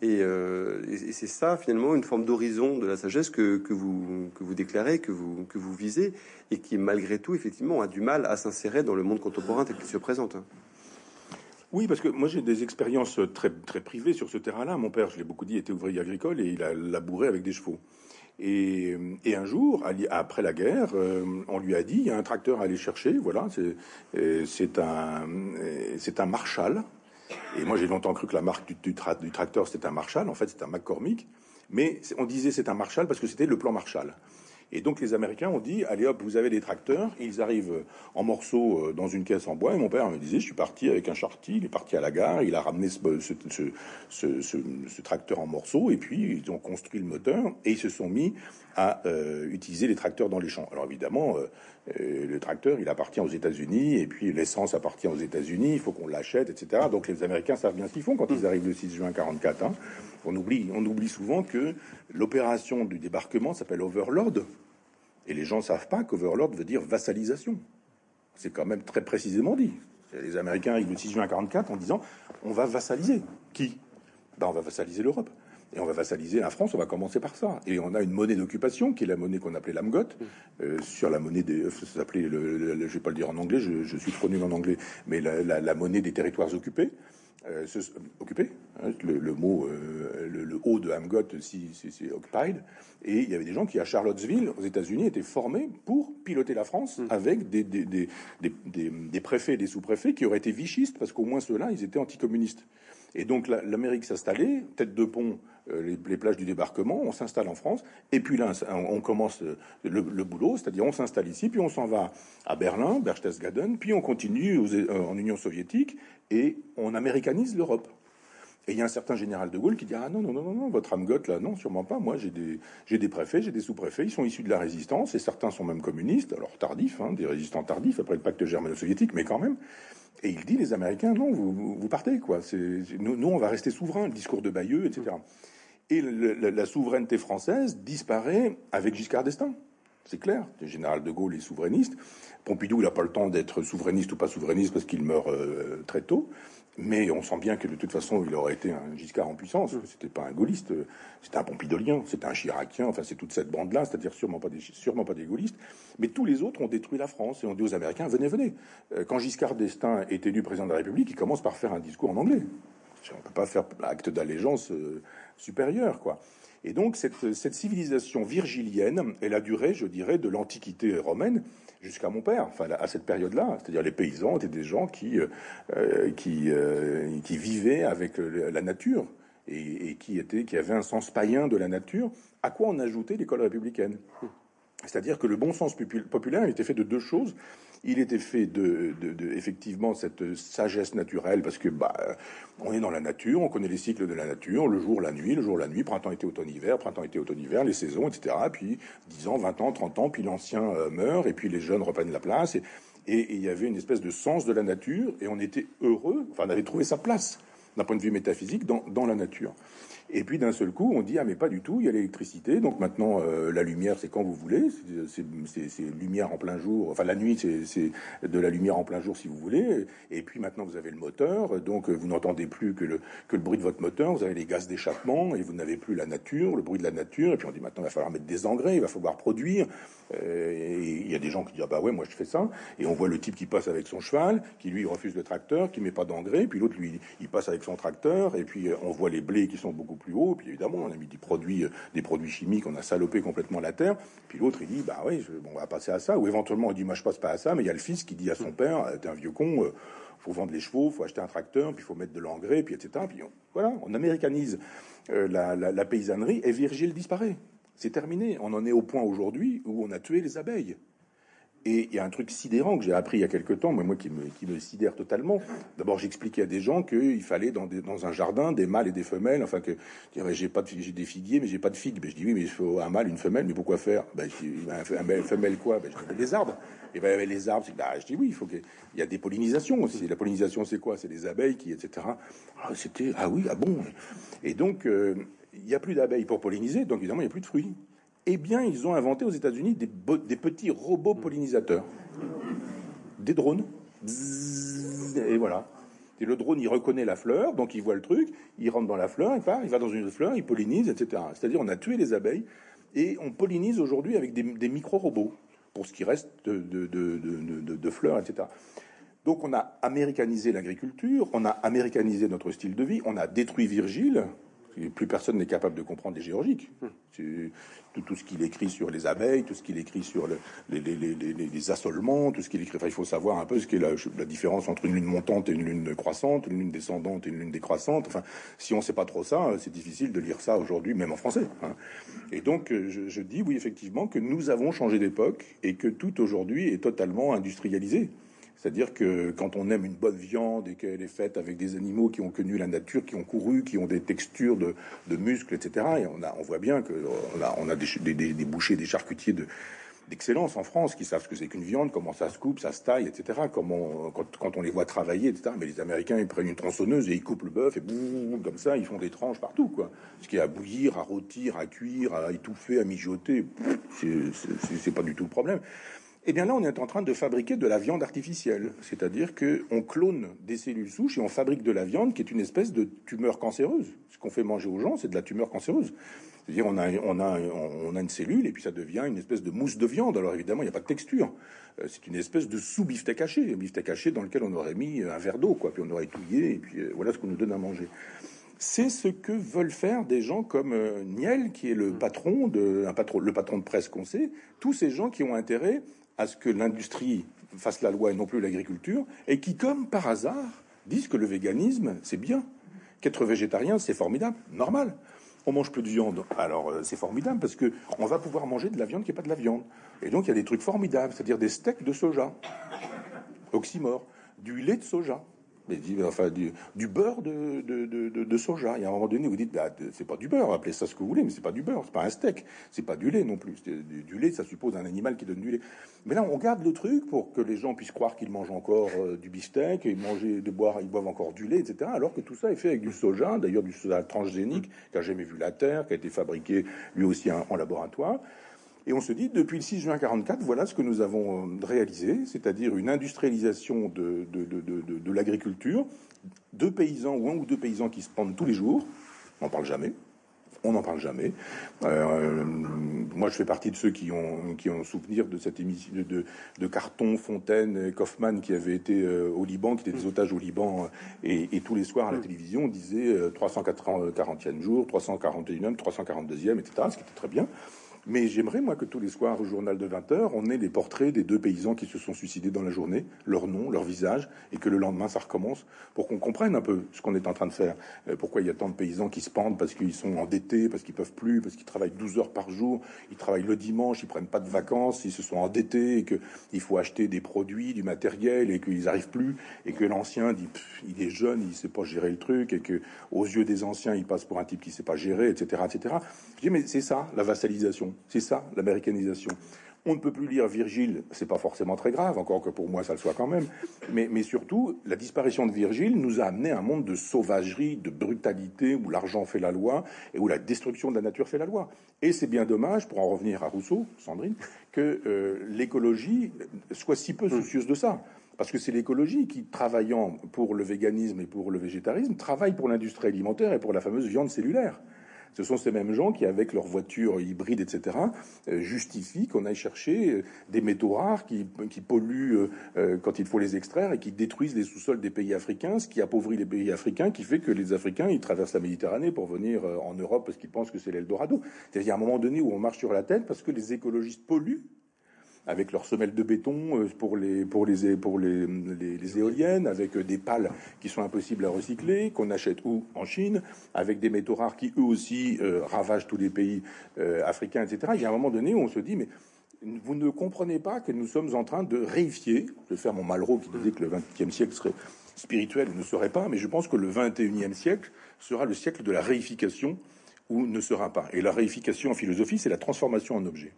Et, euh, et c'est ça, finalement, une forme d'horizon de la sagesse que, que, vous, que vous déclarez, que vous, que vous visez, et qui, malgré tout, effectivement, a du mal à s'insérer dans le monde contemporain tel qu'il se présente. Oui, parce que moi j'ai des expériences très, très privées sur ce terrain-là. Mon père, je l'ai beaucoup dit, était ouvrier agricole et il a labouré avec des chevaux. Et, un jour, après la guerre, euh, on lui a dit il y a un tracteur à aller chercher. Voilà, c'est un, un Marshall Et moi, j'ai longtemps cru que la marque du, tracteur, c'était un Marshall. En fait, c'est un McCormick. Mais on disait c'est un Marshall parce que c'était le plan Marshall. Et donc les Américains ont dit, allez hop, vous avez des tracteurs, ils arrivent en morceaux euh, dans une caisse en bois. Et mon père me disait, je suis parti avec un charty, il est parti à la gare, il a ramené ce, ce, ce, tracteur en morceaux, et puis ils ont construit le moteur, et ils se sont mis à euh, utiliser les tracteurs dans les champs. Alors évidemment, euh, le tracteur, il appartient aux États-Unis, et puis l'essence appartient aux États-Unis, il faut qu'on l'achète, etc. Donc les Américains savent bien ce qu'ils font quand ils arrivent le 6 juin 44. Hein. On oublie, on oublie souvent que l'opération du débarquement s'appelle Overlord. Et les gens ne savent pas qu'Overlord veut dire vassalisation. C'est quand même très précisément dit. Les Américains arrivent le 6 juin 44 en disant on va vassaliser. Qui? Ben, On va vassaliser l'Europe. Et on va vassaliser la France, on va commencer par ça. Et on a une monnaie d'occupation, qui est la monnaie qu'on appelait l'amgot, euh, sur la monnaie des... Ça s'appelait, le, je vais pas le dire en anglais, je, suis trop nul en anglais, mais la monnaie des territoires occupés. Euh, occupé, hein, le, mot, euh, le, haut de Hamgot, c'est occupied, et il y avait des gens qui, à Charlottesville, aux États-Unis, étaient formés pour piloter la France mm. avec des, des, des, des, préfets et des sous-préfets qui auraient été vichistes, parce qu'au moins ceux-là, ils étaient anticommunistes. Et donc l'Amérique s'installait, tête de pont, euh, les, plages du débarquement, on s'installe en France, et puis là on, commence le, boulot, c'est-à-dire on s'installe ici, puis on s'en va à Berlin, Berchtesgaden, puis on continue en Union soviétique, et on américanise l'Europe. Et il y a un certain général de Gaulle qui dit Ah non, non, non, non, votre Amgot, là, non, sûrement pas. Moi, j'ai des, j'ai des préfets, j'ai des sous-préfets, ils sont issus de la résistance, et certains sont même communistes, alors tardifs, hein, des résistants tardifs, après le pacte germano-soviétique, mais quand même. Et il dit Les Américains, non, vous, partez, quoi. Nous, nous, on va rester souverains, le discours de Bayeux, etc. Et la souveraineté française disparaît avec Giscard d'Estaing. C'est clair. Le général de Gaulle est souverainiste. Pompidou, il n'a pas le temps d'être souverainiste ou pas souverainiste parce qu'il meurt euh, très tôt. Mais on sent bien que de toute façon, il aurait été un Giscard en puissance. C'était pas un gaulliste, c'était un pompidolien, c'était un chiracien. Enfin, c'est toute cette bande-là, c'est-à-dire sûrement pas sûrement pas des gaullistes. Mais tous les autres ont détruit la France et ont dit aux Américains venez, venez. Euh, quand Giscard d'Estaing est élu président de la République, il commence par faire un discours en anglais. On peut pas faire acte d'allégeance euh, supérieure, quoi. Et donc cette, cette, civilisation virgilienne, elle a duré, je dirais, de l'Antiquité romaine jusqu'à mon père, enfin à cette période-là. C'est-à-dire les paysans étaient des gens qui, euh, qui, euh, qui vivaient avec la nature et, et, qui, étaient, qui avaient un sens païen de la nature, à quoi on ajoutait l'école républicaine? C'est-à-dire que le bon sens populaire était fait de deux choses. Il était fait de, effectivement cette sagesse naturelle parce que bah on est dans la nature, on connaît les cycles de la nature, le jour, la nuit, le jour, la nuit, printemps, été, automne, hiver, printemps, été, automne, hiver, les saisons, etc. Puis 10 ans, 20 ans, 30 ans, puis l'ancien euh, meurt et puis les jeunes reprennent la place et, il y avait une espèce de sens de la nature et on était heureux, enfin on avait trouvé sa place d'un point de vue métaphysique dans la nature. Et puis d'un seul coup, on dit ah mais pas du tout, il y a l'électricité, donc maintenant euh, la lumière c'est quand vous voulez, c'est lumière en plein jour, enfin la nuit c'est de la lumière en plein jour si vous voulez, et puis maintenant vous avez le moteur, donc vous n'entendez plus que le, que le bruit de votre moteur, vous avez les gaz d'échappement et vous n'avez plus la nature, le bruit de la nature, et puis on dit maintenant il va falloir mettre des engrais, il va falloir produire, euh, et il y a des gens qui disent ah bah ouais moi je fais ça, et on voit le type qui passe avec son cheval, qui lui refuse le tracteur, qui met pas d'engrais, puis l'autre lui il passe avec son tracteur, et puis on voit les blés qui sont beaucoup plus haut. Puis évidemment, on a mis des produits, euh, des produits chimiques, on a salopé complètement la terre. Puis l'autre, il dit, bah oui, on va passer à ça. Ou éventuellement, on dit, moi, je passe pas à ça. Mais il y a le fils qui dit à son père, euh, t'es un vieux con, euh, faut vendre les chevaux, faut acheter un tracteur, puis faut mettre de l'engrais, puis etc. Puis voilà, on américanise la, paysannerie et Virgile disparaît. C'est terminé. On en est au point aujourd'hui où on a tué les abeilles. Et il y a un truc sidérant que j'ai appris il y a quelque temps, moi qui me, sidère totalement. D'abord, j'expliquais à des gens qu'il fallait dans, un jardin des mâles et des femelles. Enfin que j'ai pas j'ai des figuiers, mais j'ai pas de figues. Ben, je dis oui, mais il faut un mâle, une femelle. Mais pourquoi faire? Ben, un, femelle quoi? Ben, je des arbres. Et ben les arbres, bah, je dis oui, il faut qu'il y a des pollinisations aussi. La pollinisation, c'est quoi? C'est des abeilles qui, etc. Ah, c'était ah oui, ah bon. Et donc euh, il n'y a plus d'abeilles pour polliniser, donc évidemment il n'y a plus de fruits eh bien, ils ont inventé aux États-Unis des, petits robots pollinisateurs, des drones. Et voilà. Et le drone, il reconnaît la fleur, donc il voit le truc, il rentre dans la fleur, il part, il va dans une fleur, il pollinise, etc. C'est-à-dire, on a tué les abeilles et on pollinise aujourd'hui avec des, micro-robots pour ce qui reste de, de, fleurs, etc. Donc, on a américanisé l'agriculture, on a américanisé notre style de vie, on a détruit Virgile, plus personne n'est capable de comprendre les géorgiques. Tout, tout, ce qu'il écrit sur les abeilles, tout ce qu'il écrit sur les, les, assolements, tout ce qu'il écrit. Enfin, il faut savoir un peu ce qu'est la, la, différence entre une lune montante et une lune croissante, une lune descendante et une lune décroissante. Enfin, si on ne sait pas trop ça, c'est difficile de lire ça aujourd'hui, même en français. Hein. Et donc, je, je dis oui, effectivement, que nous avons changé d'époque et que tout aujourd'hui est totalement industrialisé. C'est-à-dire que quand on aime une bonne viande et qu'elle est faite avec des animaux qui ont connu la nature, qui ont couru, qui ont des textures de, muscles, etc., et on, voit bien que on a, on a des, bouchers, des charcutiers de, d'excellence en France qui savent ce que c'est qu'une viande, comment ça se coupe, ça se taille, etc. Quand, quand, on les voit travailler, etc. Mais les Américains, ils prennent une tronçonneuse et ils coupent le bœuf et boum, comme ça, ils font des tranches partout, quoi. Ce qui est à bouillir, à rôtir, à cuire, à étouffer, à mijoter, c'est pas du tout le problème. Eh bien là, on est en train de fabriquer de la viande artificielle, c'est-à-dire qu'on clone des cellules souches et on fabrique de la viande qui est une espèce de tumeur cancéreuse. Ce qu'on fait manger aux gens, c'est de la tumeur cancéreuse. C'est-à-dire on a, on, a, on a une cellule et puis ça devient une espèce de mousse de viande. Alors évidemment, il n'y a pas de texture. Euh, c'est une espèce de sous-beefsteak haché, un beefsteak haché dans lequel on aurait mis un verre d'eau, quoi, puis on aurait touillé et puis euh, voilà ce qu'on nous donne à manger. C'est ce que veulent faire des gens comme euh, Niel, qui est le patron de, un patron, le patron de presse qu'on sait, tous ces gens qui ont intérêt à ce que l'industrie fasse la loi et non plus l'agriculture, et qui, comme par hasard, disent que le véganisme, c'est bien. Qu'être végétarien, c'est formidable, normal. On mange plus de viande, alors euh, c'est formidable parce que on va pouvoir manger de la viande qui n'est pas de la viande. Et donc il y a des trucs formidables, c'est-à-dire des steaks de soja, oxymore, du lait de soja, enfin, du, beurre de, de, de, soja. Il y a un moment donné, vous dites, bah, c'est pas du beurre, appelez ça ce que vous voulez, mais c'est pas du beurre, c'est pas un steak, c'est pas du lait non plus. Du, du, lait, ça suppose un animal qui donne du lait. Mais là, on garde le truc pour que les gens puissent croire qu'ils mangent encore euh, du beefsteak, ils mangent, de boire, ils boivent encore du lait, etc. Alors que tout ça est fait avec du soja, d'ailleurs du soja transgénique, qui a jamais vu la terre, qui a été fabriqué lui aussi en laboratoire. Et on se dit, depuis le 6 juin 44, voilà ce que nous avons euh, réalisé, c'est-à-dire une industrialisation de, de, de, de l'agriculture, deux paysans ou un ou deux paysans qui se pendent tous les jours, on n'en parle jamais, on n'en parle jamais. Euh, moi, je fais partie de ceux qui ont, qui ont souvenir de cette émission de, de Carton, Fontaine, Kaufmann qui avaient été euh, au Liban, qui étaient des otages au Liban, et, et tous les soirs à la télévision, on disait 340e jour, 341e, 342e, etc., ce qui était très bien. Mais j'aimerais, moi, que tous les soirs, au journal de 20h, on ait les portraits des deux paysans qui se sont suicidés dans la journée, leur nom, leur visage, et que le lendemain, ça recommence, pour qu'on comprenne un peu ce qu'on est en train de faire. Euh, pourquoi il y a tant de paysans qui se pendent parce qu'ils sont endettés, parce qu'ils peuvent plus, parce qu'ils travaillent 12 heures par jour, ils travaillent le dimanche, ils prennent pas de vacances, ils se sont endettés, et qu'il faut acheter des produits, du matériel, et qu'ils arrivent plus, et que l'ancien dit, il est jeune, il sait pas gérer le truc, et que aux yeux des anciens, il passe pour un type qui sait pas gérer, etc., etc. Je dis, mais c'est ça, la vassalisation. C'est ça, l'américanisation. On ne peut plus lire Virgile, c'est pas forcément très grave, encore que pour moi ça le soit quand même. Mais, mais surtout, la disparition de Virgile nous a amené à un monde de sauvagerie, de brutalité, où l'argent fait la loi et où la destruction de la nature fait la loi. Et c'est bien dommage, pour en revenir à Rousseau, Sandrine, que euh, l'écologie soit si peu soucieuse de ça. Parce que c'est l'écologie qui, travaillant pour le véganisme et pour le végétarisme, travaille pour l'industrie alimentaire et pour la fameuse viande cellulaire. Ce sont ces mêmes gens qui, avec leurs voitures hybrides, etc., euh, justifient qu'on aille chercher euh, des métaux rares qui, polluent euh, quand il faut les extraire et qui détruisent les sous-sols des pays africains, ce qui appauvrit les pays africains, qui fait que les Africains, ils traversent la Méditerranée pour venir en Europe parce qu'ils pensent que c'est l'Eldorado. C'est-à-dire, à un moment donné où on marche sur la tête parce que les écologistes polluent avec leurs semelles de béton euh, pour les pour les pour les, les, éoliennes, avec euh, des pales qui sont impossibles à recycler, qu'on achète où? En Chine, avec des métaux rares qui eux aussi euh, ravagent tous les pays africains, etc. Il y a un moment donné où on se dit mais vous ne comprenez pas que nous sommes en train de réifier. Je vais faire mon Malraux qui disait que le XXe siècle serait spirituel, ne serait pas, mais je pense que le XXIe siècle sera le siècle de la réification ou ne sera pas. Et la réification en philosophie, c'est la transformation en objet.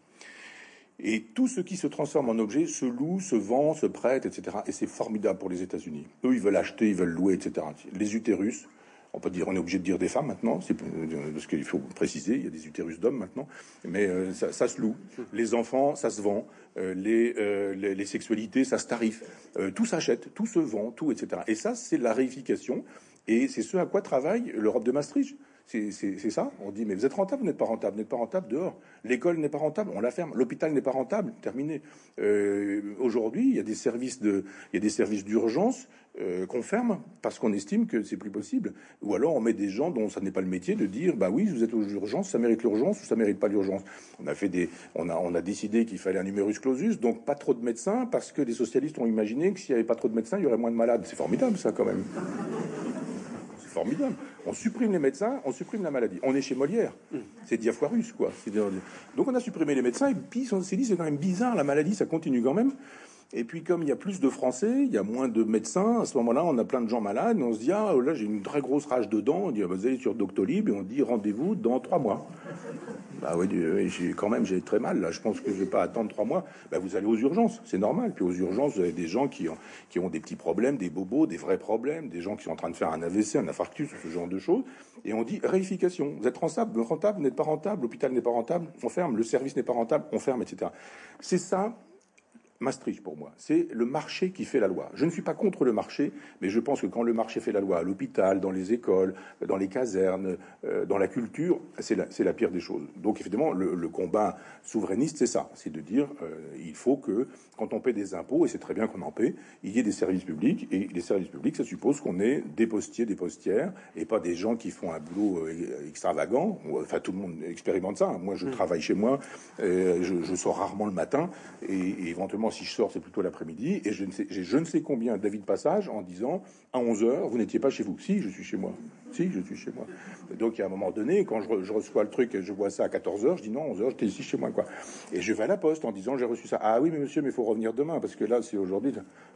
Et tout ce qui se transforme en objet se loue, se vend, se prête, etc. Et c'est formidable pour les États-Unis. Eux, ils veulent acheter, ils veulent louer, etc. Les utérus, on peut dire, on est obligé de dire des femmes maintenant, c'est parce qu'il faut préciser, il y a des utérus d'hommes maintenant, mais euh, ça, se loue. Les enfants, ça se vend. Euh, les, euh, les, les, sexualités, ça se tarife. tout s'achète, tout se vend, tout, etc. Et ça, c'est la réification, et c'est ce à quoi travaille l'Europe de Maastricht. C'est ça. On dit, mais vous êtes rentable, vous n'êtes pas rentable, vous n'êtes pas rentable dehors. L'école n'est pas rentable, on la ferme. L'hôpital n'est pas rentable, terminé. Euh, aujourd'hui, il y a des services d'urgence euh, qu'on ferme parce qu'on estime que c'est plus possible. Ou alors on met des gens dont ça n'est pas le métier de dire, bah oui, vous êtes aux urgences, ça mérite l'urgence ou ça mérite pas l'urgence. On a fait des, on a, on a décidé qu'il fallait un numerus clausus, donc pas trop de médecins parce que les socialistes ont imaginé que s'il y avait pas trop de médecins, il y aurait moins de malades. C'est formidable ça quand même formidable. On supprime les médecins, on supprime la maladie. On est chez Molière. C'est Diafoirus, quoi. Donc on a supprimé les médecins et puis on s'est dit c'est quand même bizarre, la maladie, ça continue quand même. Et puis comme il y a plus de Français, il y a moins de médecins, à ce moment-là, on a plein de gens malades, on se dit, ah là j'ai une très grosse rage de dents, on dit, ah, vous allez sur Doctolib, et on dit, rendez-vous dans trois mois. Bah oui, quand même j'ai très mal là. Je pense que je vais pas attendre trois mois. Bah, vous allez aux urgences, c'est normal. Puis aux urgences, vous avez des gens qui ont qui ont des petits problèmes, des bobos, des vrais problèmes, des gens qui sont en train de faire un AVC, un infarctus, ce genre de choses. Et on dit réification. Vous êtes rentable, rentable, vous n'êtes pas rentable, l'hôpital n'est pas rentable, on ferme. Le service n'est pas rentable, on ferme, etc. C'est ça Maastricht pour moi, c'est le marché qui fait la loi. Je ne suis pas contre le marché, mais je pense que quand le marché fait la loi à l'hôpital, dans les écoles, dans les casernes, euh, dans la culture, c'est la, la, pire des choses. Donc évidemment, le, le combat souverainiste, c'est ça, c'est de dire euh, il faut que quand on paie des impôts, et c'est très bien qu'on en paie, il y ait des services publics, et les services publics, ça suppose qu'on ait des postiers, des postières, et pas des gens qui font un boulot euh, extravagant. Enfin, tout le monde expérimente ça. Moi, je mmh. travaille chez moi, je, je, sors rarement le matin, et, et éventuellement si je sors, c'est plutôt l'après-midi. Et je ne sais, j'ai je ne sais combien d'avis de passage en disant à 11 heures, vous n'étiez pas chez vous. Si, je suis chez moi. Si, je suis chez moi. Donc, a un moment donné, quand je, reçois le truc et je vois ça à 14 heures, je dis non, 11 heures, j'étais ici chez moi, quoi. Et je vais à la poste en disant j'ai reçu ça. Ah oui, mais monsieur, mais il faut revenir demain parce que là, c'est aujourd'hui.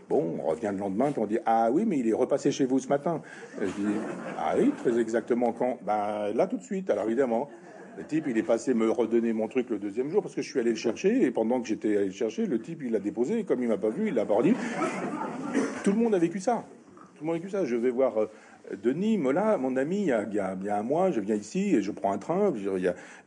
Bon, on revient le lendemain, puis on dit ah oui, mais il est repassé chez vous ce matin. je dis ah oui, très exactement quand? Ben là, tout de suite. Alors évidemment. Le type, il est passé me redonner mon truc le deuxième jour parce que je suis allé le chercher et pendant que j'étais allé le chercher, le type, il l'a déposé et comme il m'a pas vu, il l'a bordi. Tout le monde a vécu ça. Tout le monde a vécu ça. Je vais voir euh, Denis Mola, mon ami, il y, a, il, un mois, je viens ici et je prends un train.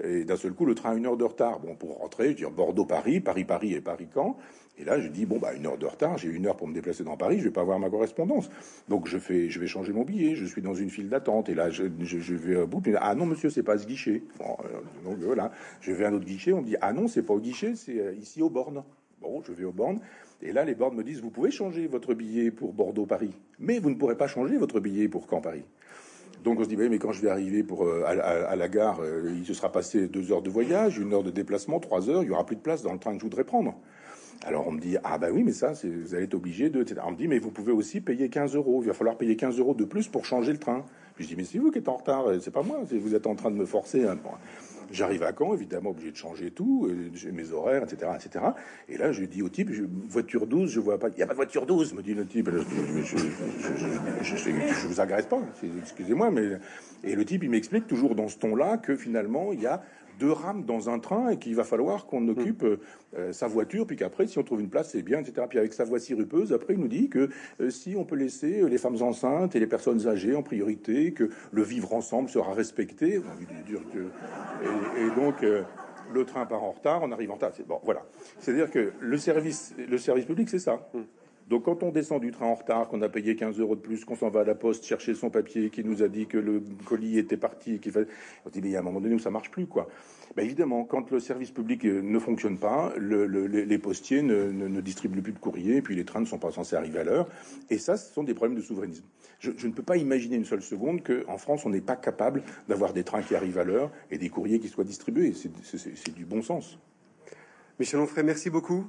et d'un seul coup, le train a une heure de retard. Bon, pour rentrer, je dis Bordeaux-Paris, Paris-Paris et Paris-Caen. Et là, je dis bon bah une heure de retard, j'ai une heure pour me déplacer dans Paris, je vais pas avoir ma correspondance. Donc je fais, je vais changer mon billet. Je suis dans une file d'attente et là je, je, vais au bout. Ah non monsieur, c'est pas ce guichet. Bon, euh, donc voilà, je vais à un autre guichet. On me dit ah non, c'est pas au guichet, c'est euh, ici aux bornes. Bon, je vais aux bornes. Et là, les bornes me disent, vous pouvez changer votre billet pour Bordeaux-Paris, mais vous ne pourrez pas changer votre billet pour Caen-Paris. Donc on se dit, mais quand je vais arriver euh, à, la gare, il se sera passé deux heures de voyage, une heure de déplacement, trois heures, il y aura plus de place dans le train que je voudrais prendre. Alors on me dit ah ben oui mais ça vous allez être obligé de etc. On me dit mais vous pouvez aussi payer 15 euros. Il va falloir payer 15 euros de plus pour changer le train. Puis je dis mais c'est vous qui êtes en retard, c'est pas moi. Vous êtes en train de me forcer. Hein. J'arrive à Caen, évidemment, obligé de changer tout, j'ai mes horaires, etc., etc. Et là, je dis au type, voiture 12, je vois pas. Il n'y a pas de voiture 12, me dit le type. Je, je, vous agresse pas, excusez-moi, mais et le type, il m'explique toujours dans ce ton-là que finalement, il y a deux rames dans un train et qu'il va falloir qu'on hmm. occupe euh, sa voiture, puis qu'après, si on trouve une place, c'est bien, etc. Puis avec sa voix sirupeuse, après, il nous dit que euh, si on peut laisser euh, les femmes enceintes et les personnes âgées en priorité, que le vivre ensemble sera respecté. que... Et, donc, le train part en retard, on arrive en retard. Bon, voilà. C'est-à-dire que le service, le service public, c'est ça. Donc quand on descend du train en retard, qu'on a payé 15 euros de plus, qu'on s'en va à la poste chercher son papier, qui nous a dit que le colis était parti, qu'il fallait... on dit mais il y a un moment donné où ça marche plus quoi. Ben évidemment, quand le service public euh, ne fonctionne pas, les postiers ne, distribuent plus de courrier, et puis les trains ne sont pas censés arriver à l'heure. Et ça, ce sont des problèmes de souverainisme. Je, je ne peux pas imaginer une seule seconde qu'en France, on n'est pas capable d'avoir des trains qui arrivent à l'heure et des courriers qui soient distribués. C'est du bon sens. Michel Onfray, merci beaucoup.